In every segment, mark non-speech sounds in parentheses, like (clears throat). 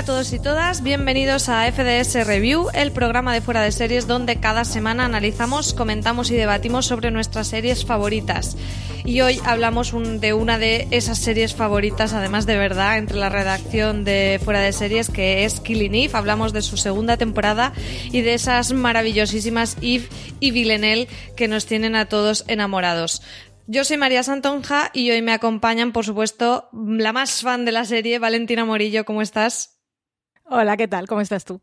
a todos y todas, bienvenidos a FDS Review, el programa de fuera de series donde cada semana analizamos, comentamos y debatimos sobre nuestras series favoritas. Y hoy hablamos de una de esas series favoritas, además de verdad, entre la redacción de fuera de series, que es Killing Eve. Hablamos de su segunda temporada y de esas maravillosísimas Eve y Villanelle que nos tienen a todos enamorados. Yo soy María Santonja y hoy me acompañan, por supuesto, la más fan de la serie, Valentina Morillo. ¿Cómo estás? Hola, ¿qué tal? ¿Cómo estás tú?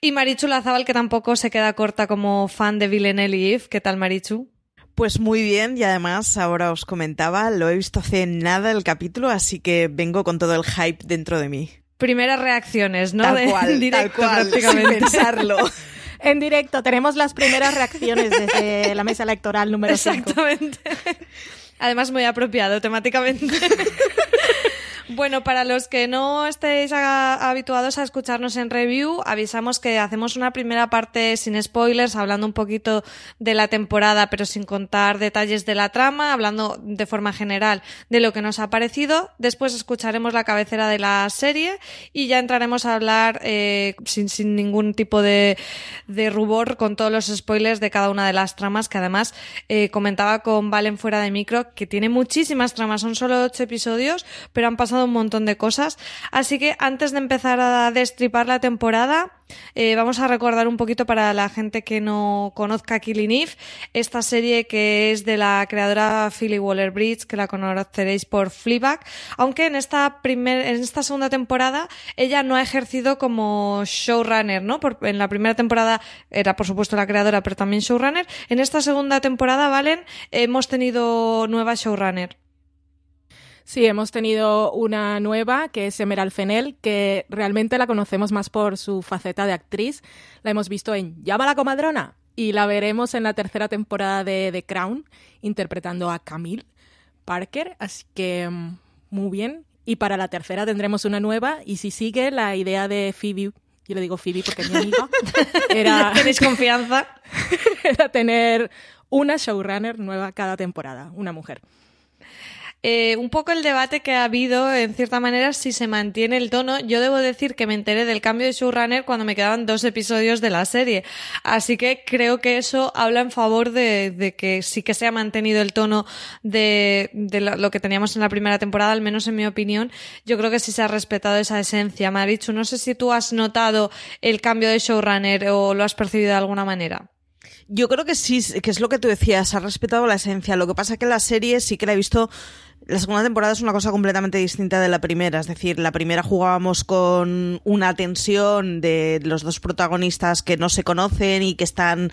Y Marichu Lazábal, que tampoco se queda corta como fan de Villanelle y Eve. ¿Qué tal, Marichu? Pues muy bien y además ahora os comentaba, lo he visto hace nada el capítulo, así que vengo con todo el hype dentro de mí. Primeras reacciones, ¿no? Tal cual, (laughs) directo, tal cual, prácticamente. sin pensarlo. (laughs) En directo, tenemos las primeras reacciones desde la mesa electoral número 5. Exactamente. Además, muy apropiado temáticamente. (laughs) Bueno, para los que no estéis a- habituados a escucharnos en review, avisamos que hacemos una primera parte sin spoilers, hablando un poquito de la temporada, pero sin contar detalles de la trama, hablando de forma general de lo que nos ha parecido. Después escucharemos la cabecera de la serie y ya entraremos a hablar eh, sin, sin ningún tipo de, de rubor con todos los spoilers de cada una de las tramas, que además eh, comentaba con Valen fuera de micro que tiene muchísimas tramas, son solo ocho episodios, pero han pasado un montón de cosas. Así que antes de empezar a destripar la temporada, eh, vamos a recordar un poquito para la gente que no conozca Killing Eve, esta serie que es de la creadora Philly Waller Bridge, que la conoceréis por Fleabag, aunque en esta primer, en esta segunda temporada ella no ha ejercido como showrunner, ¿no? Por- en la primera temporada era por supuesto la creadora, pero también showrunner. En esta segunda temporada, Valen, hemos tenido nueva showrunner. Sí, hemos tenido una nueva que es Emerald Fennell, que realmente la conocemos más por su faceta de actriz. La hemos visto en Llama la comadrona y la veremos en la tercera temporada de The Crown interpretando a Camille Parker, así que mm, muy bien. Y para la tercera tendremos una nueva y si sigue la idea de Phoebe, yo le digo Phoebe porque es mi amiga, (laughs) era, ¿Tenéis confianza? (laughs) era tener una showrunner nueva cada temporada, una mujer. Eh, un poco el debate que ha habido, en cierta manera, si se mantiene el tono. Yo debo decir que me enteré del cambio de showrunner cuando me quedaban dos episodios de la serie. Así que creo que eso habla en favor de, que sí que se ha mantenido el tono de, lo que teníamos en la primera temporada, al menos en mi opinión. Yo creo que sí se ha respetado esa esencia. Marichu, no sé si tú has notado el cambio de showrunner o lo has percibido de alguna manera. Yo creo que sí, que es lo que tú decías, ha respetado la esencia. Lo que pasa es que la serie sí que la he visto. La segunda temporada es una cosa completamente distinta de la primera. Es decir, la primera jugábamos con una tensión de los dos protagonistas que no se conocen y que están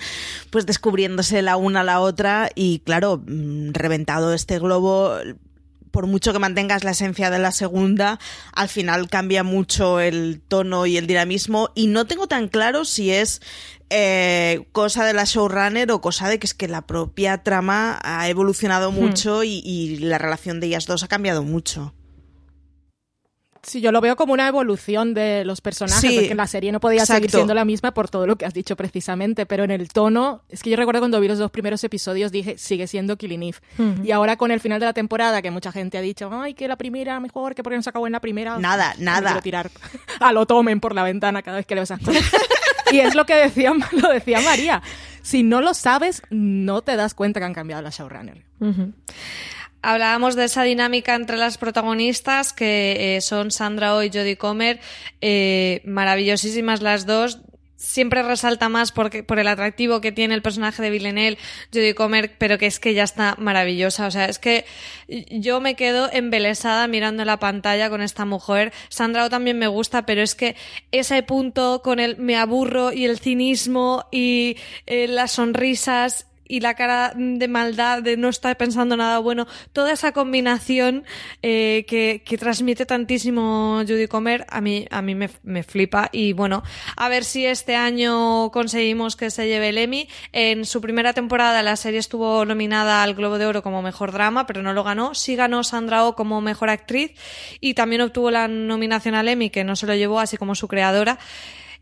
pues descubriéndose la una a la otra. Y claro, mm, reventado este globo, por mucho que mantengas la esencia de la segunda, al final cambia mucho el tono y el dinamismo y no tengo tan claro si es eh, cosa de la showrunner o cosa de que es que la propia trama ha evolucionado mucho y, y la relación de ellas dos ha cambiado mucho. Sí, yo lo veo como una evolución de los personajes, Sí, porque la serie no podía seguir siendo la misma por todo lo que has dicho precisamente, pero en el tono, es que yo recuerdo cuando vi los dos primeros episodios dije, sigue siendo Killing Eve. Y ahora con el final de la temporada, que mucha gente ha dicho, ay, que la primera mejor, que porque no se acabó en la primera. Nada, nada. quiero tirar (laughs) a lo tomen por la ventana cada vez que leo esas cosas. (laughs) y es lo que decía, (laughs) lo decía María. Si no lo sabes, no te das cuenta que han cambiado la showrunner. Hablábamos de esa dinámica entre las protagonistas, que eh, son Sandra Oh y Jodie Comer, eh, maravillosísimas las dos. Siempre resalta más porque, por el atractivo que tiene el personaje de Villanelle, Jodie Comer, pero que es que ya está maravillosa. O sea, es que yo me quedo embelesada mirando la pantalla con esta mujer. Sandra Oh también me gusta, pero es que ese punto con el me aburro y el cinismo y eh, las sonrisas y la cara de maldad, de no estar pensando nada bueno, toda esa combinación eh, que, que, transmite tantísimo Judy Comer, a mí, a mí me, me, flipa. Y bueno, a ver si este año conseguimos que se lleve el Emmy. En su primera temporada la serie estuvo nominada al Globo de Oro como mejor drama, pero no lo ganó. Sí ganó Sandra Oh como mejor actriz y también obtuvo la nominación al Emmy, que no se lo llevó, así como su creadora.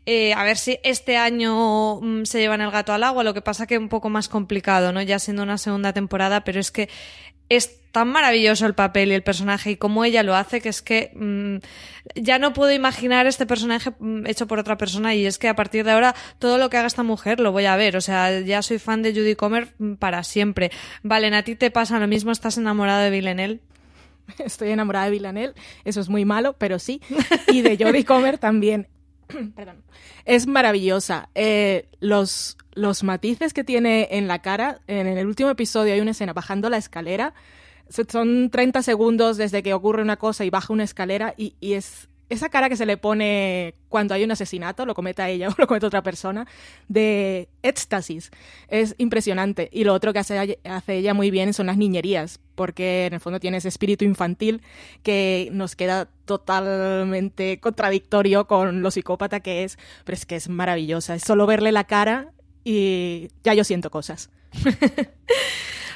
Eh, a ver si este año mm, se llevan el gato al agua, lo que pasa que es un poco más complicado, ¿no? Ya siendo una segunda temporada, pero es que es tan maravilloso el papel y el personaje y cómo ella lo hace que es que mm, ya no puedo imaginar este personaje mm, hecho por otra persona y es que a partir de ahora todo lo que haga esta mujer lo voy a ver, o sea, ya soy fan de Judy Comer para siempre. Vale, a ti te pasa lo mismo, estás enamorado de Villanelle. (laughs) Estoy enamorada de Villanelle, eso es muy malo, pero sí. Y de Judy Comer también. (clears throat) Perdón. Es maravillosa. Eh, los, los matices que tiene en la cara, en el último episodio hay una escena bajando la escalera. Son 30 segundos desde que ocurre una cosa y baja una escalera y, y es esa cara que se le pone cuando hay un asesinato, lo cometa ella (laughs) o lo comete otra persona, de éxtasis, es impresionante. Y lo otro que hace, hace ella muy bien son las niñerías, porque en el fondo tiene ese espíritu infantil que nos queda totalmente contradictorio con lo psicópata que es, pero es que es maravillosa. Es solo verle la cara y ya yo siento cosas. (laughs)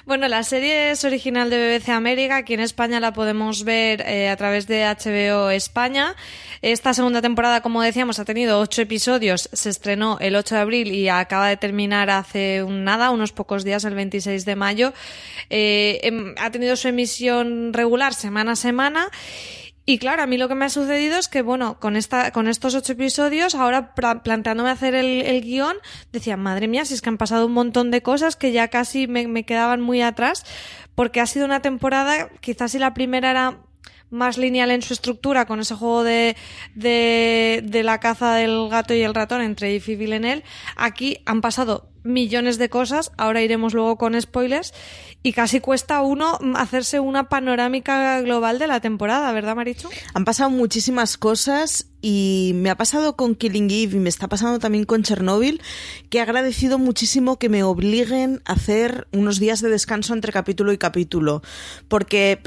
Bueno, la serie es original de BBC América. Aquí en España la podemos ver eh, a través de HBO España. Esta segunda temporada, como decíamos, ha tenido ocho episodios. Se estrenó el 8 de abril y acaba de terminar hace un nada, unos pocos días, el 26 de mayo. Eh, em, ha tenido su emisión regular semana a semana. Y claro, a mí lo que me ha sucedido es que, bueno, con, esta, con estos ocho episodios, ahora planteándome hacer el, el, guion, decía, madre mía, si es que han pasado un montón de cosas que ya casi me, me quedaban muy atrás, porque ha sido una temporada, quizás si la primera era más lineal en su estructura con ese juego de, de, de la caza del gato y el ratón entre If y Villeneuve, aquí han pasado millones de cosas, ahora iremos luego con spoilers, y casi cuesta uno hacerse una panorámica global de la temporada, ¿verdad, Marichu? Han pasado muchísimas cosas y me ha pasado con Killing Eve y me está pasando también con Chernobyl, que he agradecido muchísimo que me obliguen a hacer unos días de descanso entre capítulo y capítulo, porque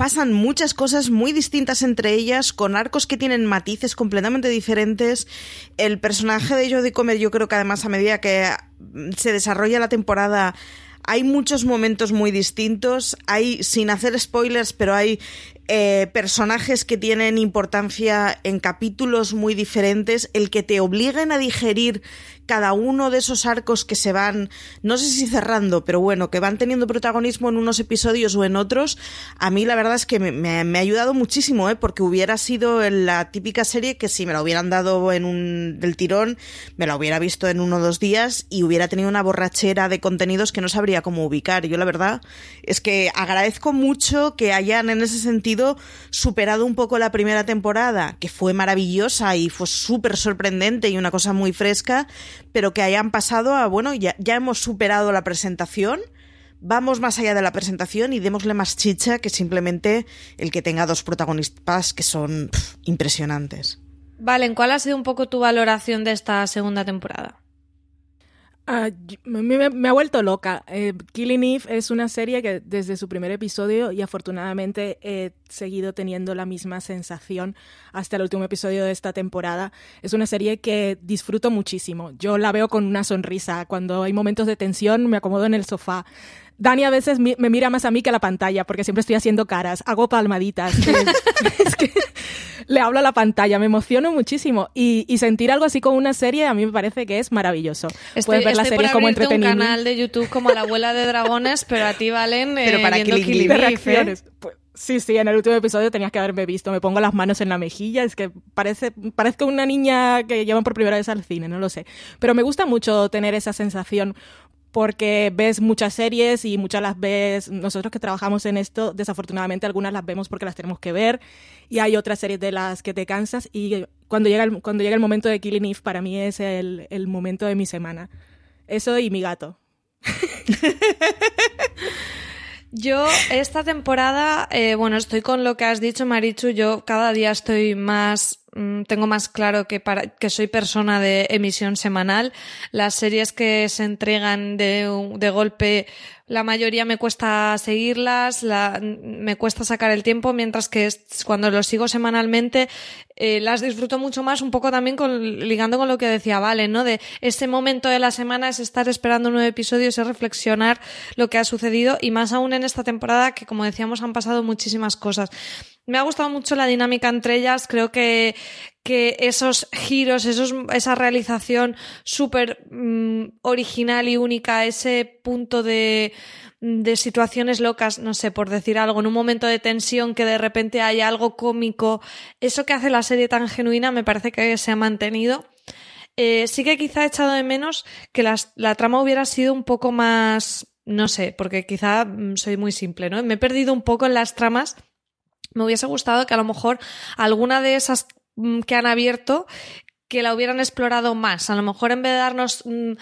pasan muchas cosas muy distintas entre ellas, con arcos que tienen matices completamente diferentes. El personaje de Jodie Comer, yo creo que además a medida que se desarrolla la temporada, hay muchos momentos muy distintos. Hay, sin hacer spoilers, pero hay eh, personajes que tienen importancia en capítulos muy diferentes. El que te obliguen a digerir cada uno de esos arcos que se van, no sé si cerrando, pero bueno, que van teniendo protagonismo en unos episodios o en otros, a mí la verdad es que me, ha ayudado muchísimo, ¿eh? porque hubiera sido la típica serie que si me la hubieran dado en un del tirón, me la hubiera visto en uno o dos días y hubiera tenido una borrachera de contenidos que no sabría cómo ubicar. Yo la verdad es que agradezco mucho que hayan en ese sentido superado un poco la primera temporada, que fue maravillosa y fue súper sorprendente y una cosa muy fresca, pero que hayan pasado a, bueno, ya, ya hemos superado la presentación, vamos más allá de la presentación y démosle más chicha que simplemente el que tenga dos protagonistas que son impresionantes. Vale, ¿cuál ha sido un poco tu valoración de esta segunda temporada? Ah, me, ha vuelto loca. Eh, Killing Eve es una serie que desde su primer episodio y afortunadamente he seguido teniendo la misma sensación hasta el último episodio de esta temporada. Es una serie que disfruto muchísimo. Yo la veo con una sonrisa. Cuando hay momentos de tensión me acomodo en el sofá. Dani a veces me mira más a mí que a la pantalla porque siempre estoy haciendo caras, hago palmaditas. (laughs) es que le hablo a la pantalla, me emociono muchísimo. Y, sentir algo así con una serie a mí me parece que es maravilloso. Puedes ver la serie como entretenimiento. un canal de YouTube como La abuela de dragones, pero a ti valen (laughs) pero eh, para viendo Killing reacciones. Pues, sí, sí, en el último episodio tenías que haberme visto. Me pongo las manos en la mejilla. Es que parece, parezco una niña que llevan por primera vez al cine, no lo sé. Pero me gusta mucho tener esa sensación porque ves muchas series y muchas las ves, nosotros que trabajamos en esto, desafortunadamente algunas las vemos porque las tenemos que ver y hay otras series de las que te cansas y cuando llega el, cuando llega el momento de Killing Eve para mí es el, el momento de mi semana. Eso y mi gato. (laughs) Yo esta temporada, eh, bueno, estoy con lo que has dicho, Marichu. Yo cada día estoy más mm, tengo más claro que, para, que soy persona de emisión semanal. Las series que se entregan de, de golpe la mayoría me cuesta seguirlas, la, me cuesta sacar el tiempo, mientras que cuando lo sigo semanalmente eh, las disfruto mucho más, un poco también con, ligando con lo que decía Vale, ¿no? De ese momento de la semana es estar esperando nueve episodios, es reflexionar lo que ha sucedido y más aún en esta temporada que, como decíamos, han pasado muchísimas cosas. Me ha gustado mucho la dinámica entre ellas, creo que, que esos giros, esos, esa realización súper mm, original y única, ese punto de, de situaciones locas, no sé, por decir algo, en un momento de tensión que de repente hay algo cómico, eso que hace la serie tan genuina me parece que se ha mantenido. Eh, sí que quizá he echado de menos que la trama hubiera sido un poco más, no sé, porque quizá mm, soy muy simple, ¿no? Me he perdido un poco en las tramas. Me hubiese gustado que a lo mejor alguna de esas Mm, que han abierto que la hubieran explorado más. A lo mejor en vez de darnos mm,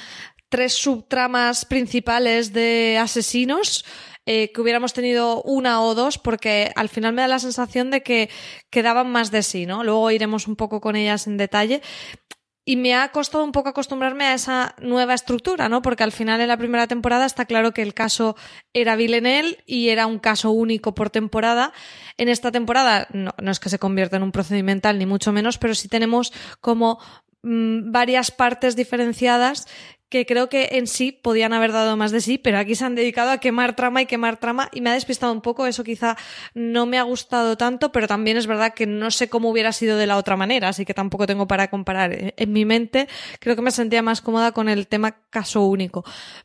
tres subtramas principales de asesinos, eh, que hubiéramos tenido una o dos, porque al final me da la sensación de que quedaban más de sí, ¿no? Luego iremos un poco con ellas en detalle y me ha costado un poco acostumbrarme a esa nueva estructura, ¿no? Porque al final en la primera temporada está claro que el caso era Villeneuve y era un caso único por temporada. En esta temporada no, es que se convierta en un procedimental ni mucho menos, pero sí tenemos como mm, varias partes diferenciadas que creo que en sí podían haber dado más de sí, pero aquí se han dedicado a quemar trama y quemar trama y me ha despistado un poco, eso quizá no me ha gustado tanto, pero también es verdad que no sé cómo hubiera sido de la otra manera, así que tampoco tengo para comparar. En mi mente creo que me sentía más cómoda con el tema caso único,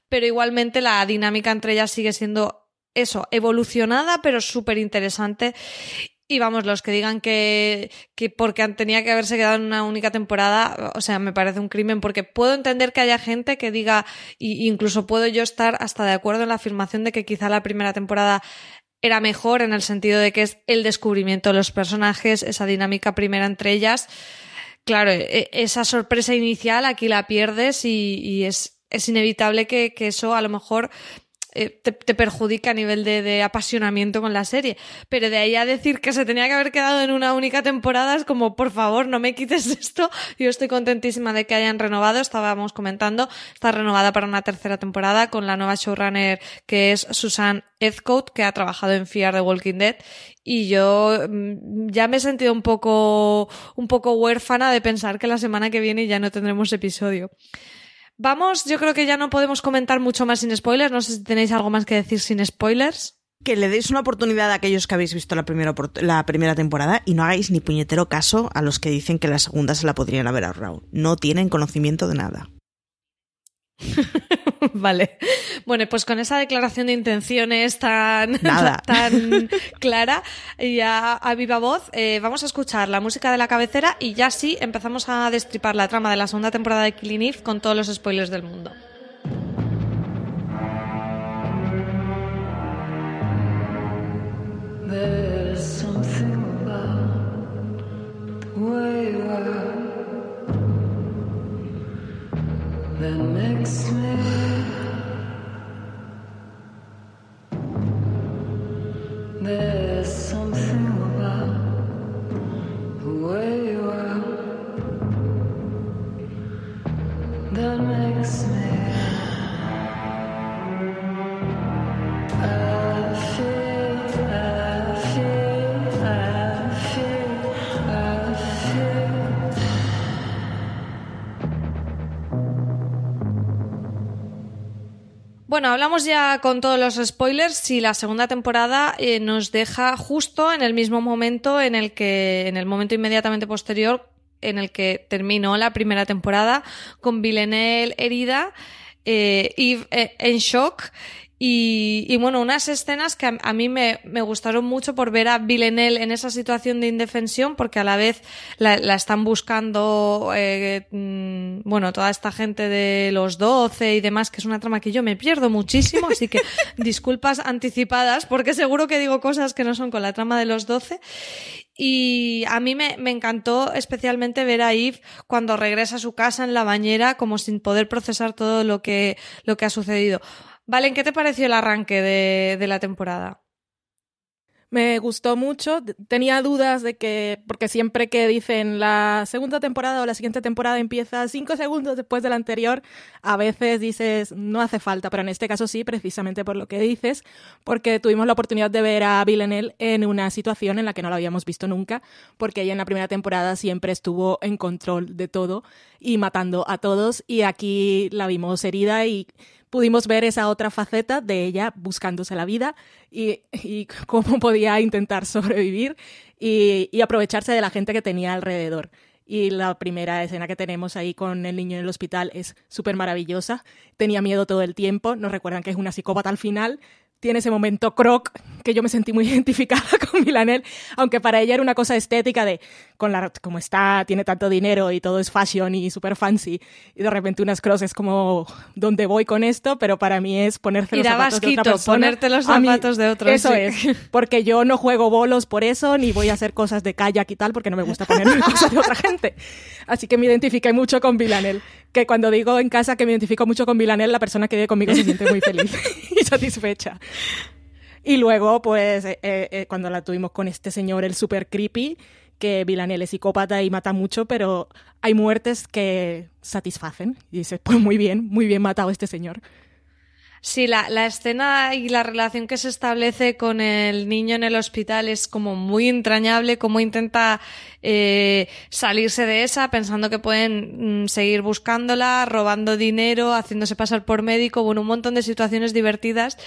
pero igualmente la dinámica entre ellas sigue siendo eso, evolucionada, pero súper interesante. Y vamos, los que digan que, que porque tenía que haberse quedado en una única temporada, o sea, me parece un crimen, porque puedo entender que haya gente que diga, y incluso puedo yo estar hasta de acuerdo en la afirmación de que quizá la primera temporada era mejor en el sentido de que es el descubrimiento de los personajes, esa dinámica primera entre ellas. Claro, e, esa sorpresa inicial aquí la pierdes y, es, es inevitable que, eso a lo mejor eh, te, perjudica a nivel de, apasionamiento con la serie. Pero de ahí a decir que se tenía que haber quedado en una única temporada es como, por favor, no me quites (laughs) esto. Yo estoy contentísima de que hayan renovado, estábamos comentando, está renovada para una tercera temporada con la nueva showrunner que es Susan Ethcote, que ha trabajado en Fear the Walking Dead. Y yo mm, ya me he sentido un poco, un poco huérfana de pensar que la semana que viene ya no tendremos episodio. Vamos, yo creo que ya no podemos comentar mucho más sin spoilers. No sé si tenéis algo más que decir sin spoilers. Que le deis una oportunidad a aquellos que habéis visto la primera, la primera temporada y no hagáis ni puñetero caso a los que dicen que la segunda se la podrían haber ahorrado. No tienen conocimiento de nada. (laughs) vale. Bueno, pues con esa declaración de intenciones tan, (laughs) tan clara y a, viva voz, eh, vamos a escuchar la música de la cabecera y ya sí empezamos a destripar la trama de la segunda temporada de Killing Eve con todos los spoilers del mundo. Something Bueno, hablamos ya con todos los spoilers y la segunda temporada eh, nos deja justo en el mismo momento en el que, en el momento inmediatamente posterior en el que terminó la primera temporada con Villanelle herida, eh, Eve eh, en shock y, bueno, unas escenas que a, mí me, me, gustaron mucho por ver a Villeneuve en esa situación de indefensión, porque a la vez la, la están buscando, eh, mm, bueno, toda esta gente de los 12 y demás, que es una trama que yo me pierdo muchísimo, así que (laughs) disculpas anticipadas, porque seguro que digo cosas que no son con la trama de los 12. Y a mí me, me, encantó especialmente ver a Eve cuando regresa a su casa en la bañera, como sin poder procesar todo lo que, lo que ha sucedido. Valen, ¿qué te pareció el arranque de, de la temporada? Me gustó mucho. Tenía dudas de que, porque siempre que dicen la segunda temporada o la siguiente temporada empieza cinco segundos después de la anterior, a veces dices no hace falta, pero en este caso sí, precisamente por lo que dices, porque tuvimos la oportunidad de ver a Villanelle en una situación en la que no la habíamos visto nunca, porque ella en la primera temporada siempre estuvo en control de todo y matando a todos, y aquí la vimos herida y pudimos ver esa otra faceta de ella buscándose la vida y, (laughs) cómo podía intentar sobrevivir y, y, aprovecharse de la gente que tenía alrededor. Y la primera escena que tenemos ahí con el niño en el hospital es súper maravillosa. Tenía miedo todo el tiempo. Nos recuerdan que es una psicópata al final, tiene ese momento croc que yo me sentí muy (laughs) identificada con Milanel, aunque para ella era una cosa estética de, con la, como está, tiene tanto dinero y todo es fashion y super fancy, y de repente unas crosses como, ¿dónde voy con esto? Pero para mí es ponerse los zapatos de otra persona. ponerte los zapatos de otro. Eso es, porque yo no juego bolos por eso, ni voy a hacer cosas de kayak y tal, porque no me gusta ponerme (laughs) cosas de otra gente. Así que me identifiqué mucho con Milanel que cuando digo en casa que me identifico mucho con Milanel, la persona que vive conmigo se siente muy feliz (laughs) (laughs) y satisfecha. Y luego, pues, eh, eh, cuando la tuvimos con este señor, el super creepy, que Villanelle es psicópata y mata mucho, pero hay muertes que satisfacen. Y dices, pues muy bien, muy bien matado este señor. Sí, la, la, escena y la relación que se establece con el niño en el hospital es como muy entrañable, como intenta eh, salirse de esa pensando que pueden mm, seguir buscándola, robando dinero, haciéndose pasar por médico, bueno, un montón de situaciones divertidas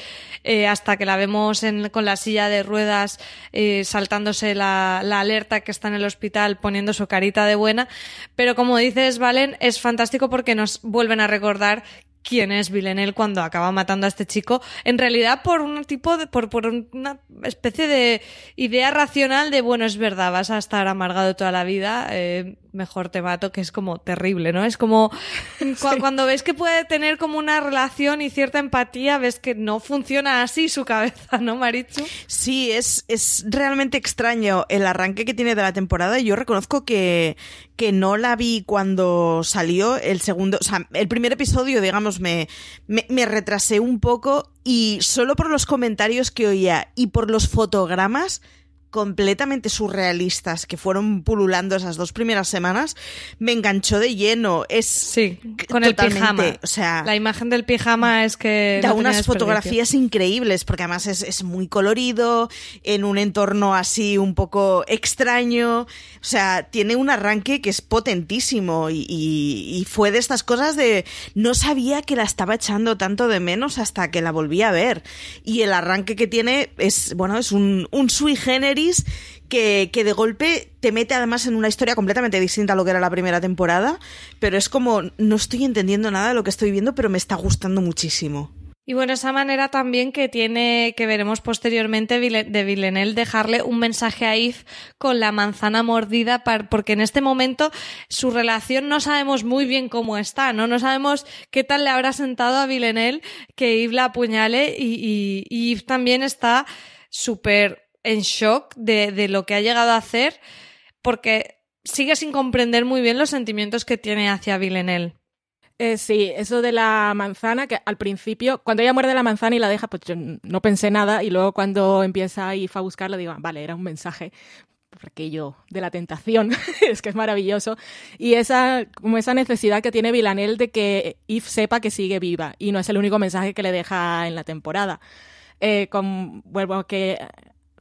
eh, hasta que la vemos en, con la silla de ruedas eh, saltándose la, la alerta que está en el hospital poniendo su carita de buena. Pero como dices, Valen, es fantástico porque nos vuelven a recordar quién es Villeneuve cuando acaba matando a este chico, en realidad por un tipo de, por, por una especie de idea racional de, bueno, es verdad, vas a estar amargado toda la vida, eh, mejor te mato, que es como terrible, ¿no? Es como (laughs) cuando ves que puede tener como una relación y cierta empatía, ves que no funciona así su cabeza, ¿no, Marichu? Sí, es, es realmente extraño el arranque que tiene de la temporada. Yo reconozco que, que no la vi cuando salió el segundo, o sea, el primer episodio, digamos, me, me, me retrasé un poco y solo por los comentarios que oía y por los fotogramas completamente surrealistas que fueron pululando esas dos primeras semanas, me enganchó de lleno. Es sí, con el pijama. O sea, la imagen del pijama es que da unas fotografías increíbles porque además es, es, muy colorido en un entorno así un poco extraño. O sea, tiene un arranque que es potentísimo y, y, y fue de estas cosas de no sabía que la estaba echando tanto de menos hasta que la volví a ver. Y el arranque que tiene es bueno es un, un sui generis que, que, de golpe te mete además en una historia completamente distinta a lo que era la primera temporada, pero es como no estoy entendiendo nada de lo que estoy viendo, pero me está gustando muchísimo. Y bueno, esa manera también que tiene, que veremos posteriormente de Villeneuve dejarle un mensaje a Yves con la manzana mordida, porque en este momento su relación no sabemos muy bien cómo está, ¿no? No sabemos qué tal le habrá sentado a Villeneuve que Yves la apuñale y, y, y Yves también está súper en shock de, de lo que ha llegado a hacer porque sigue sin comprender muy bien los sentimientos que tiene hacia Villeneuve. Eh, sí, eso de la manzana, que al principio, cuando ella muerde la manzana y la deja, pues yo no pensé nada, y luego cuando empieza a ir a buscarla, digo, ah, vale, era un mensaje aquello de la tentación, (laughs) es que es maravilloso, y esa, como esa necesidad que tiene Villanelle de que Eve sepa que sigue viva, y no es el único mensaje que le deja en la temporada. Eh, con, vuelvo que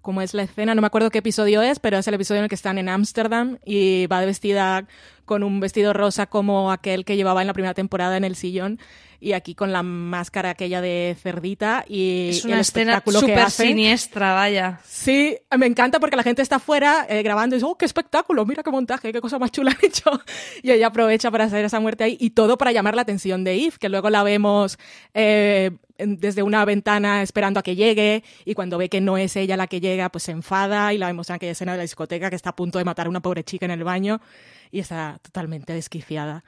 como es la escena, no me acuerdo qué episodio es, pero es el episodio en el que están en Ámsterdam y va vestida con un vestido rosa como aquel que llevaba en la primera temporada en el sillón y aquí con la máscara aquella de cerdita y es una el escena súper siniestra, vaya. Sí, me encanta porque la gente está afuera eh, grabando y dice, oh, qué espectáculo, mira qué montaje, qué cosa más chula han hecho. (laughs) Y ella aprovecha para hacer esa muerte ahí y todo para llamar la atención de Eve, que luego la vemos eh, desde una ventana esperando a que llegue y cuando ve que no es ella la que llega, pues se enfada y la vemos en aquella escena de la discoteca que está a punto de matar a una pobre chica en el baño y está totalmente desquiciada.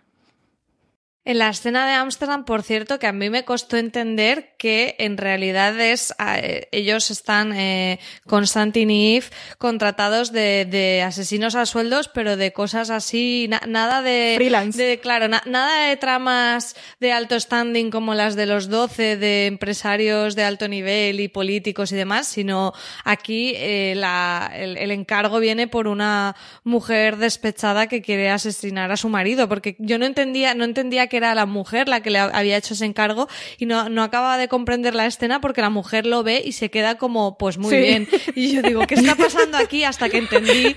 En la escena de Ámsterdam, por cierto, que a mí me costó entender que en realidad es eh, ellos están eh, Constantine y Eve contratados de, de, asesinos a sueldos, pero de cosas así, nada de freelance. De, claro, nada de tramas de alto standing como las de los 12 de empresarios de alto nivel y políticos y demás, sino aquí eh, la, el, el encargo viene por una mujer despechada que quiere asesinar a su marido, porque yo no entendía, no entendía que era la mujer la que le había hecho ese encargo y no, no acaba de comprender la escena porque la mujer lo ve y se queda como, pues muy bien. Y yo digo, ¿qué está (laughs) pasando aquí? Hasta que entendí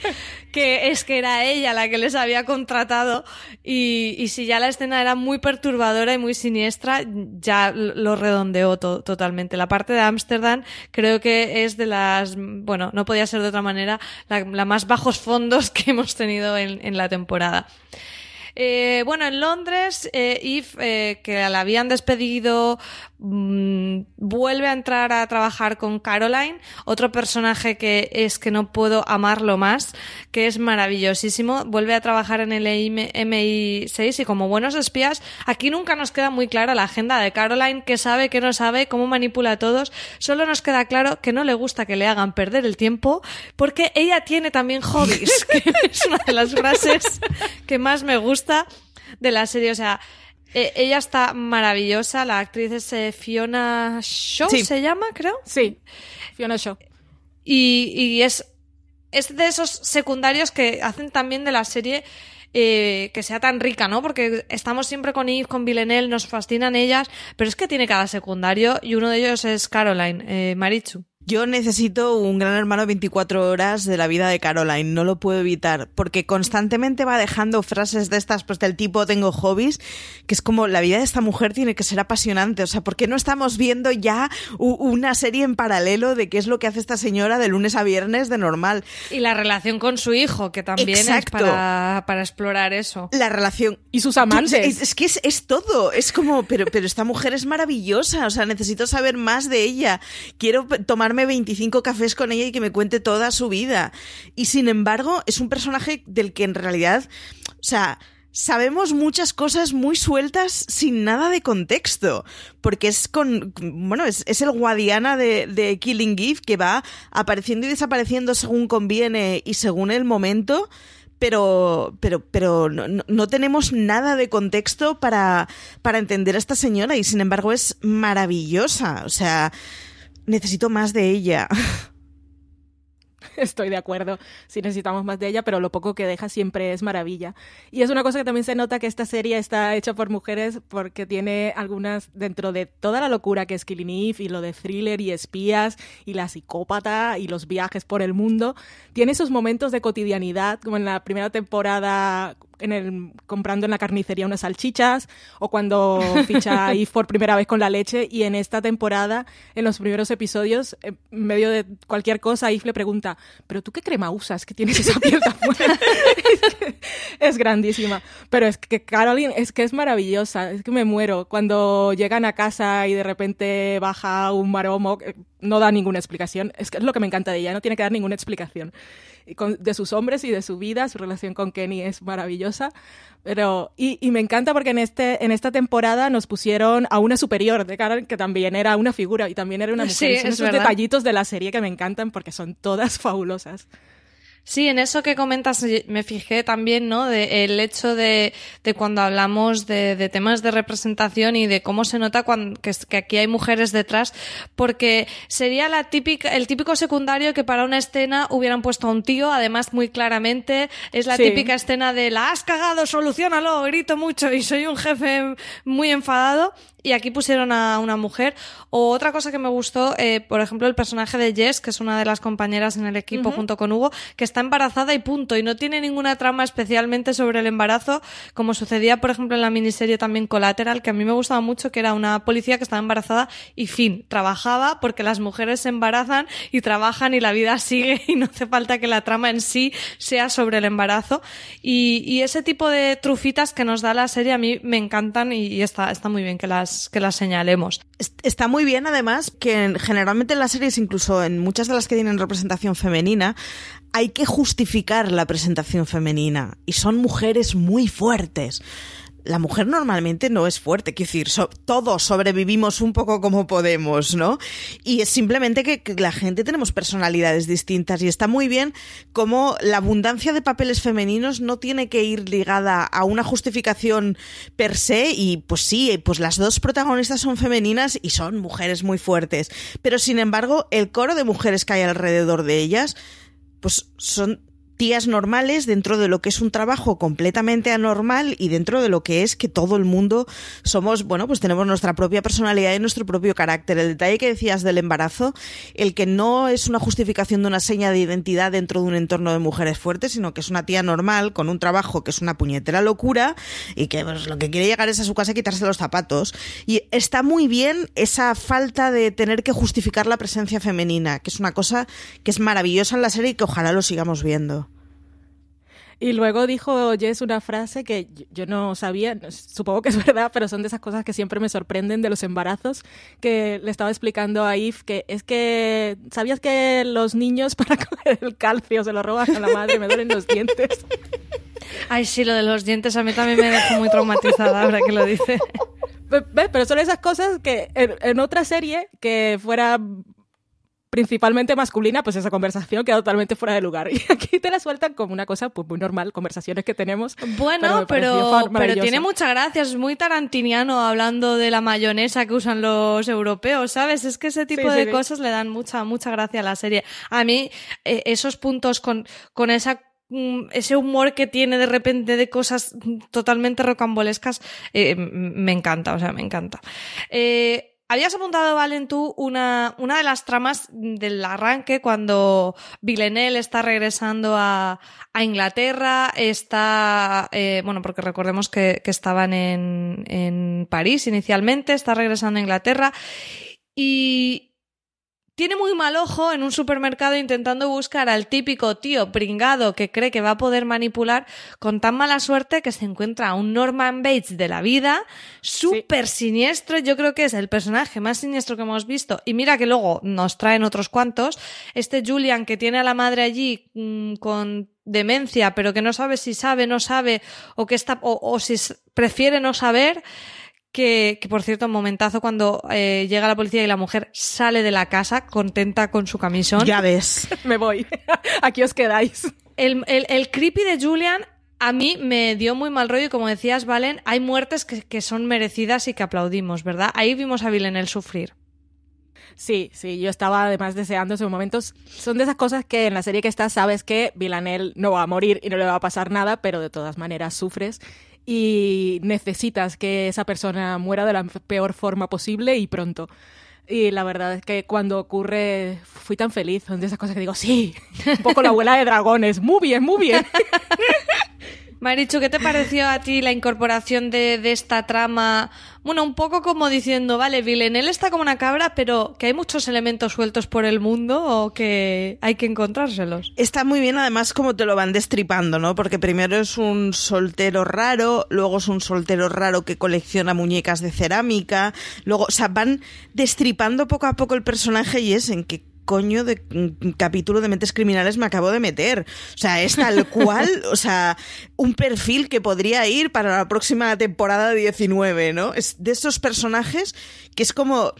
que es que era ella la que les había contratado y, y si ya la escena era muy perturbadora y muy siniestra, ya lo redondeó to totalmente. La parte de Ámsterdam creo que es de las, bueno, no podía ser de otra manera, la, la más bajos fondos (laughs) que hemos tenido en, en la temporada. Eh, bueno, en Londres, eh, Eve, eh, que la habían despedido, mmm, vuelve a entrar a trabajar con Caroline, otro personaje que es que no puedo amarlo más, que es maravillosísimo. Vuelve a trabajar en el MI6 y como buenos espías, aquí nunca nos queda muy clara la agenda de Caroline, qué sabe, qué no sabe, cómo manipula a todos. Solo nos queda claro que no le gusta que le hagan perder el tiempo, porque ella tiene también hobbies, (laughs) que es una de las frases que más me gusta de la serie. O sea, eh, ella está maravillosa. La actriz es eh, Fiona Shaw, Sí. se llama, creo. Sí, Fiona Shaw. Y, y es, es de esos secundarios que hacen también de la serie eh, que sea tan rica, ¿no? Porque estamos siempre con Eve, con Villanelle, nos fascinan ellas, pero es que tiene cada secundario y uno de ellos es Caroline, eh, Marichu. Yo necesito un gran hermano 24 horas de la vida de Caroline, no lo puedo evitar, porque constantemente va dejando frases de estas, pues del tipo tengo hobbies, que es como la vida de esta mujer tiene que ser apasionante, o sea, ¿por qué no estamos viendo ya una serie en paralelo de qué es lo que hace esta señora de lunes a viernes de normal? Y la relación con su hijo, que también Exacto. es para, para explorar eso. La relación... Y sus amantes. Es, es que es, es, todo, es como, pero, pero esta mujer es maravillosa, o sea, necesito saber más de ella, quiero tomarme 25 cafés con ella y que me cuente toda su vida. Y sin embargo, es un personaje del que en realidad, o sea, sabemos muchas cosas muy sueltas sin nada de contexto, porque es con, bueno, es, es el guadiana de, de Killing Eve que va apareciendo y desapareciendo según conviene y según el momento pero, pero, pero no, no, tenemos nada de contexto para, para entender a esta señora y sin embargo es maravillosa. O sea, necesito más de ella. (laughs) Estoy de acuerdo, sí necesitamos más de ella, pero lo poco que deja siempre es maravilla. Y es una cosa que también se nota que esta serie está hecha por mujeres porque tiene algunas, dentro de toda la locura que es Killing Eve y lo de thriller y espías y la psicópata y los viajes por el mundo, tiene esos momentos de cotidianidad, como en la primera temporada en el, comprando en la carnicería unas salchichas o cuando (laughs) ficha a Eve por primera vez con la leche y en esta temporada, en los primeros episodios, en medio de cualquier cosa, Eve le pregunta, ¿pero tú qué crema usas que tienes esa piel tan buena? (laughs) es, es grandísima. Pero es que Caroline es que es maravillosa, es que me muero. Cuando llegan a casa y de repente baja un maromo, no da ninguna explicación. Es que es lo que me encanta de ella, no tiene que dar ninguna explicación. de sus hombres y de su vida, su relación con Kenny es maravillosa. Pero, y, y, me encanta porque en, este, en esta temporada nos pusieron a una superior de Karen, que también era una figura y también era una mujer. Sí, son es esos verdad. detallitos de la serie que me encantan porque son todas (laughs) fabulosas. Sí, en eso que comentas me fijé también, ¿no? De el hecho de, de cuando hablamos de, de, temas de representación y de cómo se nota cuando, que, que, aquí hay mujeres detrás, porque sería la típica, el típico secundario que para una escena hubieran puesto a un tío, además muy claramente, es la Sí. típica escena de la has cagado, solucionalo, grito mucho y soy un jefe muy enfadado. Y aquí pusieron a una mujer. O otra cosa que me gustó, eh, por ejemplo, el personaje de Jess, que es una de las compañeras en el equipo Ujú. junto con Hugo, que está embarazada y punto. Y no tiene ninguna trama especialmente sobre el embarazo, como sucedía, por ejemplo, en la miniserie también Collateral, que a mí me gustaba mucho, que era una policía que estaba embarazada y fin. Trabajaba porque las mujeres se embarazan y trabajan y la vida sigue (laughs) y no hace falta que la trama en sí sea sobre el embarazo. Y, y ese tipo de trufitas que nos da la serie a mí me encantan y, y está, está muy bien que las, que las señalemos. Est- Está muy bien, además, que en- generalmente en las series, incluso en muchas de las que tienen representación femenina, hay que justificar la presentación femenina. Y son mujeres muy fuertes. la mujer normalmente no es fuerte, quiero decir, todos sobrevivimos un poco como podemos, ¿no? Y es simplemente que, la gente tenemos personalidades distintas y está muy bien como la abundancia de papeles femeninos no tiene que ir ligada a una justificación per se y pues sí, pues las dos protagonistas son femeninas y son mujeres muy fuertes, pero sin embargo el coro de mujeres que hay alrededor de ellas pues son tías normales dentro de lo que es un trabajo completamente anormal y dentro de lo que es que todo el mundo somos, bueno, pues tenemos nuestra propia personalidad y nuestro propio carácter. El detalle que decías del embarazo, el que no es una justificación de una seña de identidad dentro de un entorno de mujeres fuertes, sino que es una tía normal con un trabajo que es una puñetera locura y que pues, lo que quiere llegar es a su casa y quitarse los zapatos. Y está muy bien esa falta de tener que justificar la presencia femenina, que es una cosa que es maravillosa en la serie y que ojalá lo sigamos viendo. Y luego dijo Jess una frase que yo no sabía, supongo que es (laughs) verdad, pero son de esas cosas que siempre me sorprenden de los embarazos, que le estaba explicando a Eve que es que, ¿sabías que los niños (laughs) para coger el calcio se lo roban a la madre? Me duelen los dientes. (laughs) Ay, sí, lo de los dientes a mí también me dejó muy traumatizada ahora que lo dice. Pero son esas cosas que en otra serie que fuera principalmente masculina, pues esa conversación queda totalmente fuera de lugar. (laughs) Y aquí te la sueltan como una cosa pues muy normal, conversaciones que tenemos. Bueno, pero, pero, tiene mucha gracia, es muy tarantiniano hablando de la mayonesa que usan los europeos, ¿sabes? Es que ese tipo de cosas le dan mucha, mucha gracia a la serie. A mí, eh, esos puntos con, con esa mm, ese humor que tiene de repente de cosas totalmente rocambolescas, eh, me encanta, o sea, me encanta. Eh, Habías apuntado, Valen, tú una, una de las tramas del arranque cuando Villeneuve está regresando a, a Inglaterra, está, eh, bueno, porque recordemos que, que estaban en, en París inicialmente, está regresando a Inglaterra y, tiene muy mal ojo en un supermercado intentando buscar al típico tío pringado que cree que va a poder manipular con tan mala suerte que se encuentra a un Norman Bates de la vida, súper siniestro. Yo creo que es el personaje más siniestro que hemos visto. Y mira que luego nos traen otros cuantos. Este Julian que tiene a la madre allí mm, con demencia, pero que no sabe si sabe, no sabe, o que está, o si prefiere no saber que, que, por cierto, un momentazo cuando eh, llega la policía y la mujer sale de la casa contenta con su camisón. Ya ves. (laughs) me voy. (laughs) Aquí os quedáis. El, el, el, creepy de Julian a mí me dio muy mal rollo y como decías, Valen, hay muertes que, que son merecidas y que aplaudimos, ¿verdad? Ahí vimos a el sufrir. Sí, sí, yo estaba además deseando esos momentos. Son de esas cosas que en la serie que estás sabes que Villanel no va a morir y no le va a pasar nada, pero de todas maneras sufres y necesitas que esa persona muera de la peor forma posible y pronto. Y la verdad es que cuando ocurre, fui tan feliz. De esas cosas que digo, sí, un poco la abuela de dragones. Muy bien, muy bien. (laughs) Marichu, ¿qué te pareció a ti la incorporación de, de, esta trama? Bueno, un poco como diciendo, vale, Villeneuve está como una cabra, pero que hay muchos elementos sueltos por el mundo o que hay que encontrárselos. Está muy bien, además, como te lo van destripando, ¿no? Porque primero es un soltero raro, luego es un soltero raro que colecciona muñecas de cerámica, luego, o sea, van destripando poco a poco el personaje y es en que coño de capítulo de mentes criminales me acabo de meter. O sea, es tal (laughs) cual, o sea, un perfil que podría ir para la próxima temporada 19, ¿no? Es de esos personajes que es como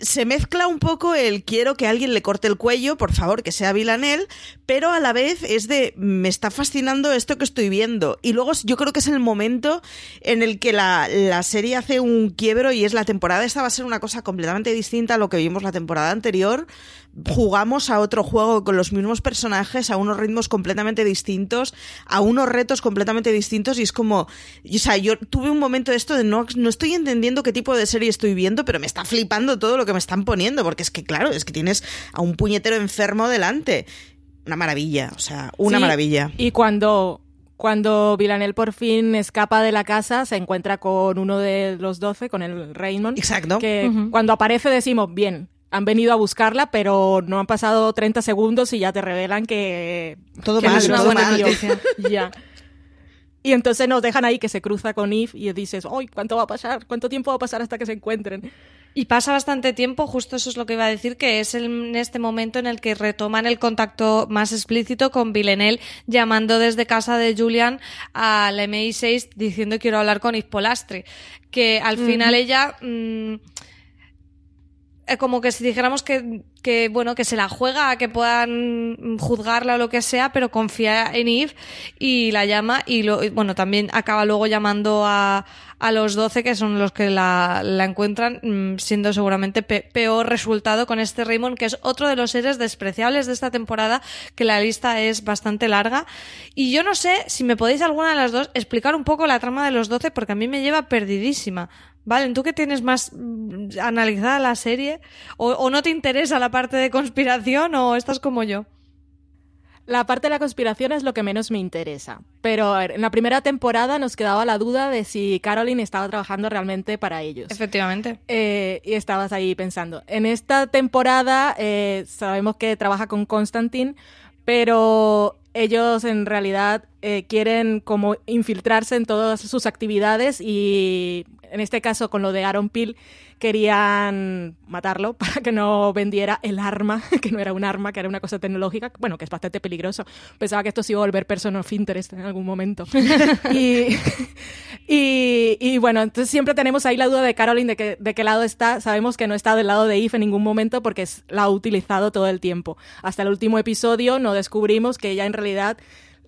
se mezcla un poco el quiero que alguien le corte el cuello, por favor, que sea Villanel, pero a la vez es de me está fascinando esto que estoy viendo. Y luego yo creo que es el momento en el que la, la serie hace un quiebro y es la temporada esta va a ser una cosa completamente distinta a lo que vimos la temporada anterior. Jugamos a otro juego con los mismos personajes, a unos ritmos completamente distintos, a unos retos completamente distintos y es como, o sea, yo tuve un momento de esto de no, no estoy entendiendo qué tipo de serie estoy viendo, pero me está flipando todo lo que me están poniendo, porque es que, claro, es que tienes a un puñetero enfermo delante. Una maravilla, o sea, una maravilla. Y cuando cuando Villanel por fin escapa de la casa, se encuentra con uno de los doce, con el Raymond. Exacto. Que cuando aparece decimos, bien, han venido a buscarla, pero no han pasado 30 segundos y ya te revelan que... Todo mal, todo mal. ya. Y entonces nos dejan ahí que se cruza con Eve y dices, ¡ay, cuánto va a pasar! ¿Cuánto tiempo va a pasar hasta que se encuentren? Y pasa bastante tiempo, justo eso es lo que iba a decir, que es en este momento en el que retoman el contacto más explícito con Villeneuve, llamando desde casa de Julian al MI6 diciendo quiero hablar con Ispolastri. Que al final ella... Mm, como que si dijéramos que, que, bueno, que se la juega que puedan juzgarla o lo que sea, pero confía en Eve y la llama y, lo, bueno, también acaba luego llamando a, a los 12 que son los que la, la encuentran, mm, siendo seguramente peor resultado con este Raymond, que es otro de los seres despreciables de esta temporada, que la lista es bastante larga. Y yo no sé si me podéis alguna de las dos explicar un poco la trama de los 12, porque a mí me lleva perdidísima. Vale, ¿tú que tienes más mm, analizada la serie? ¿O, no te interesa la parte de conspiración o estás como yo? La parte de la conspiración es lo que menos me interesa. Pero en la primera temporada nos quedaba la duda de si Caroline estaba trabajando realmente para ellos. Efectivamente. Eh, y estabas ahí pensando. En esta temporada eh, sabemos que trabaja con Constantine, pero ellos en realidad eh, quieren como infiltrarse en todas sus actividades y en este caso con lo de Aaron Peel, querían matarlo (laughs) para que no vendiera el arma, (laughs) que no era un arma, que era una cosa tecnológica, bueno, que es bastante peligroso. Pensaba que esto se iba a volver person of interest en algún momento. (laughs) y, y, bueno, entonces siempre tenemos ahí la duda de Caroline de, de qué lado está. Sabemos que no está del lado de Eve en ningún momento porque la ha utilizado todo el tiempo. Hasta el último episodio no descubrimos que ella en realidad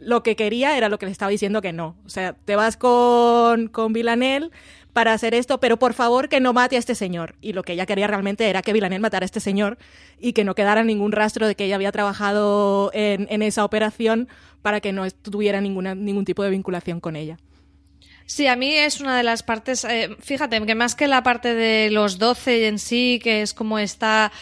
lo que quería era lo que le estaba diciendo que no. O sea, te vas con, con Villanel para hacer esto, pero por favor que no mate a este señor. Y lo que ella quería realmente era que Villanel matara a este señor y que no quedara ningún rastro de que ella había trabajado en, esa operación para que no tuviera ningún tipo de vinculación con ella. Sí, a mí es una de las partes, eh, fíjate, que más que la parte de los 12 en sí, que es como esta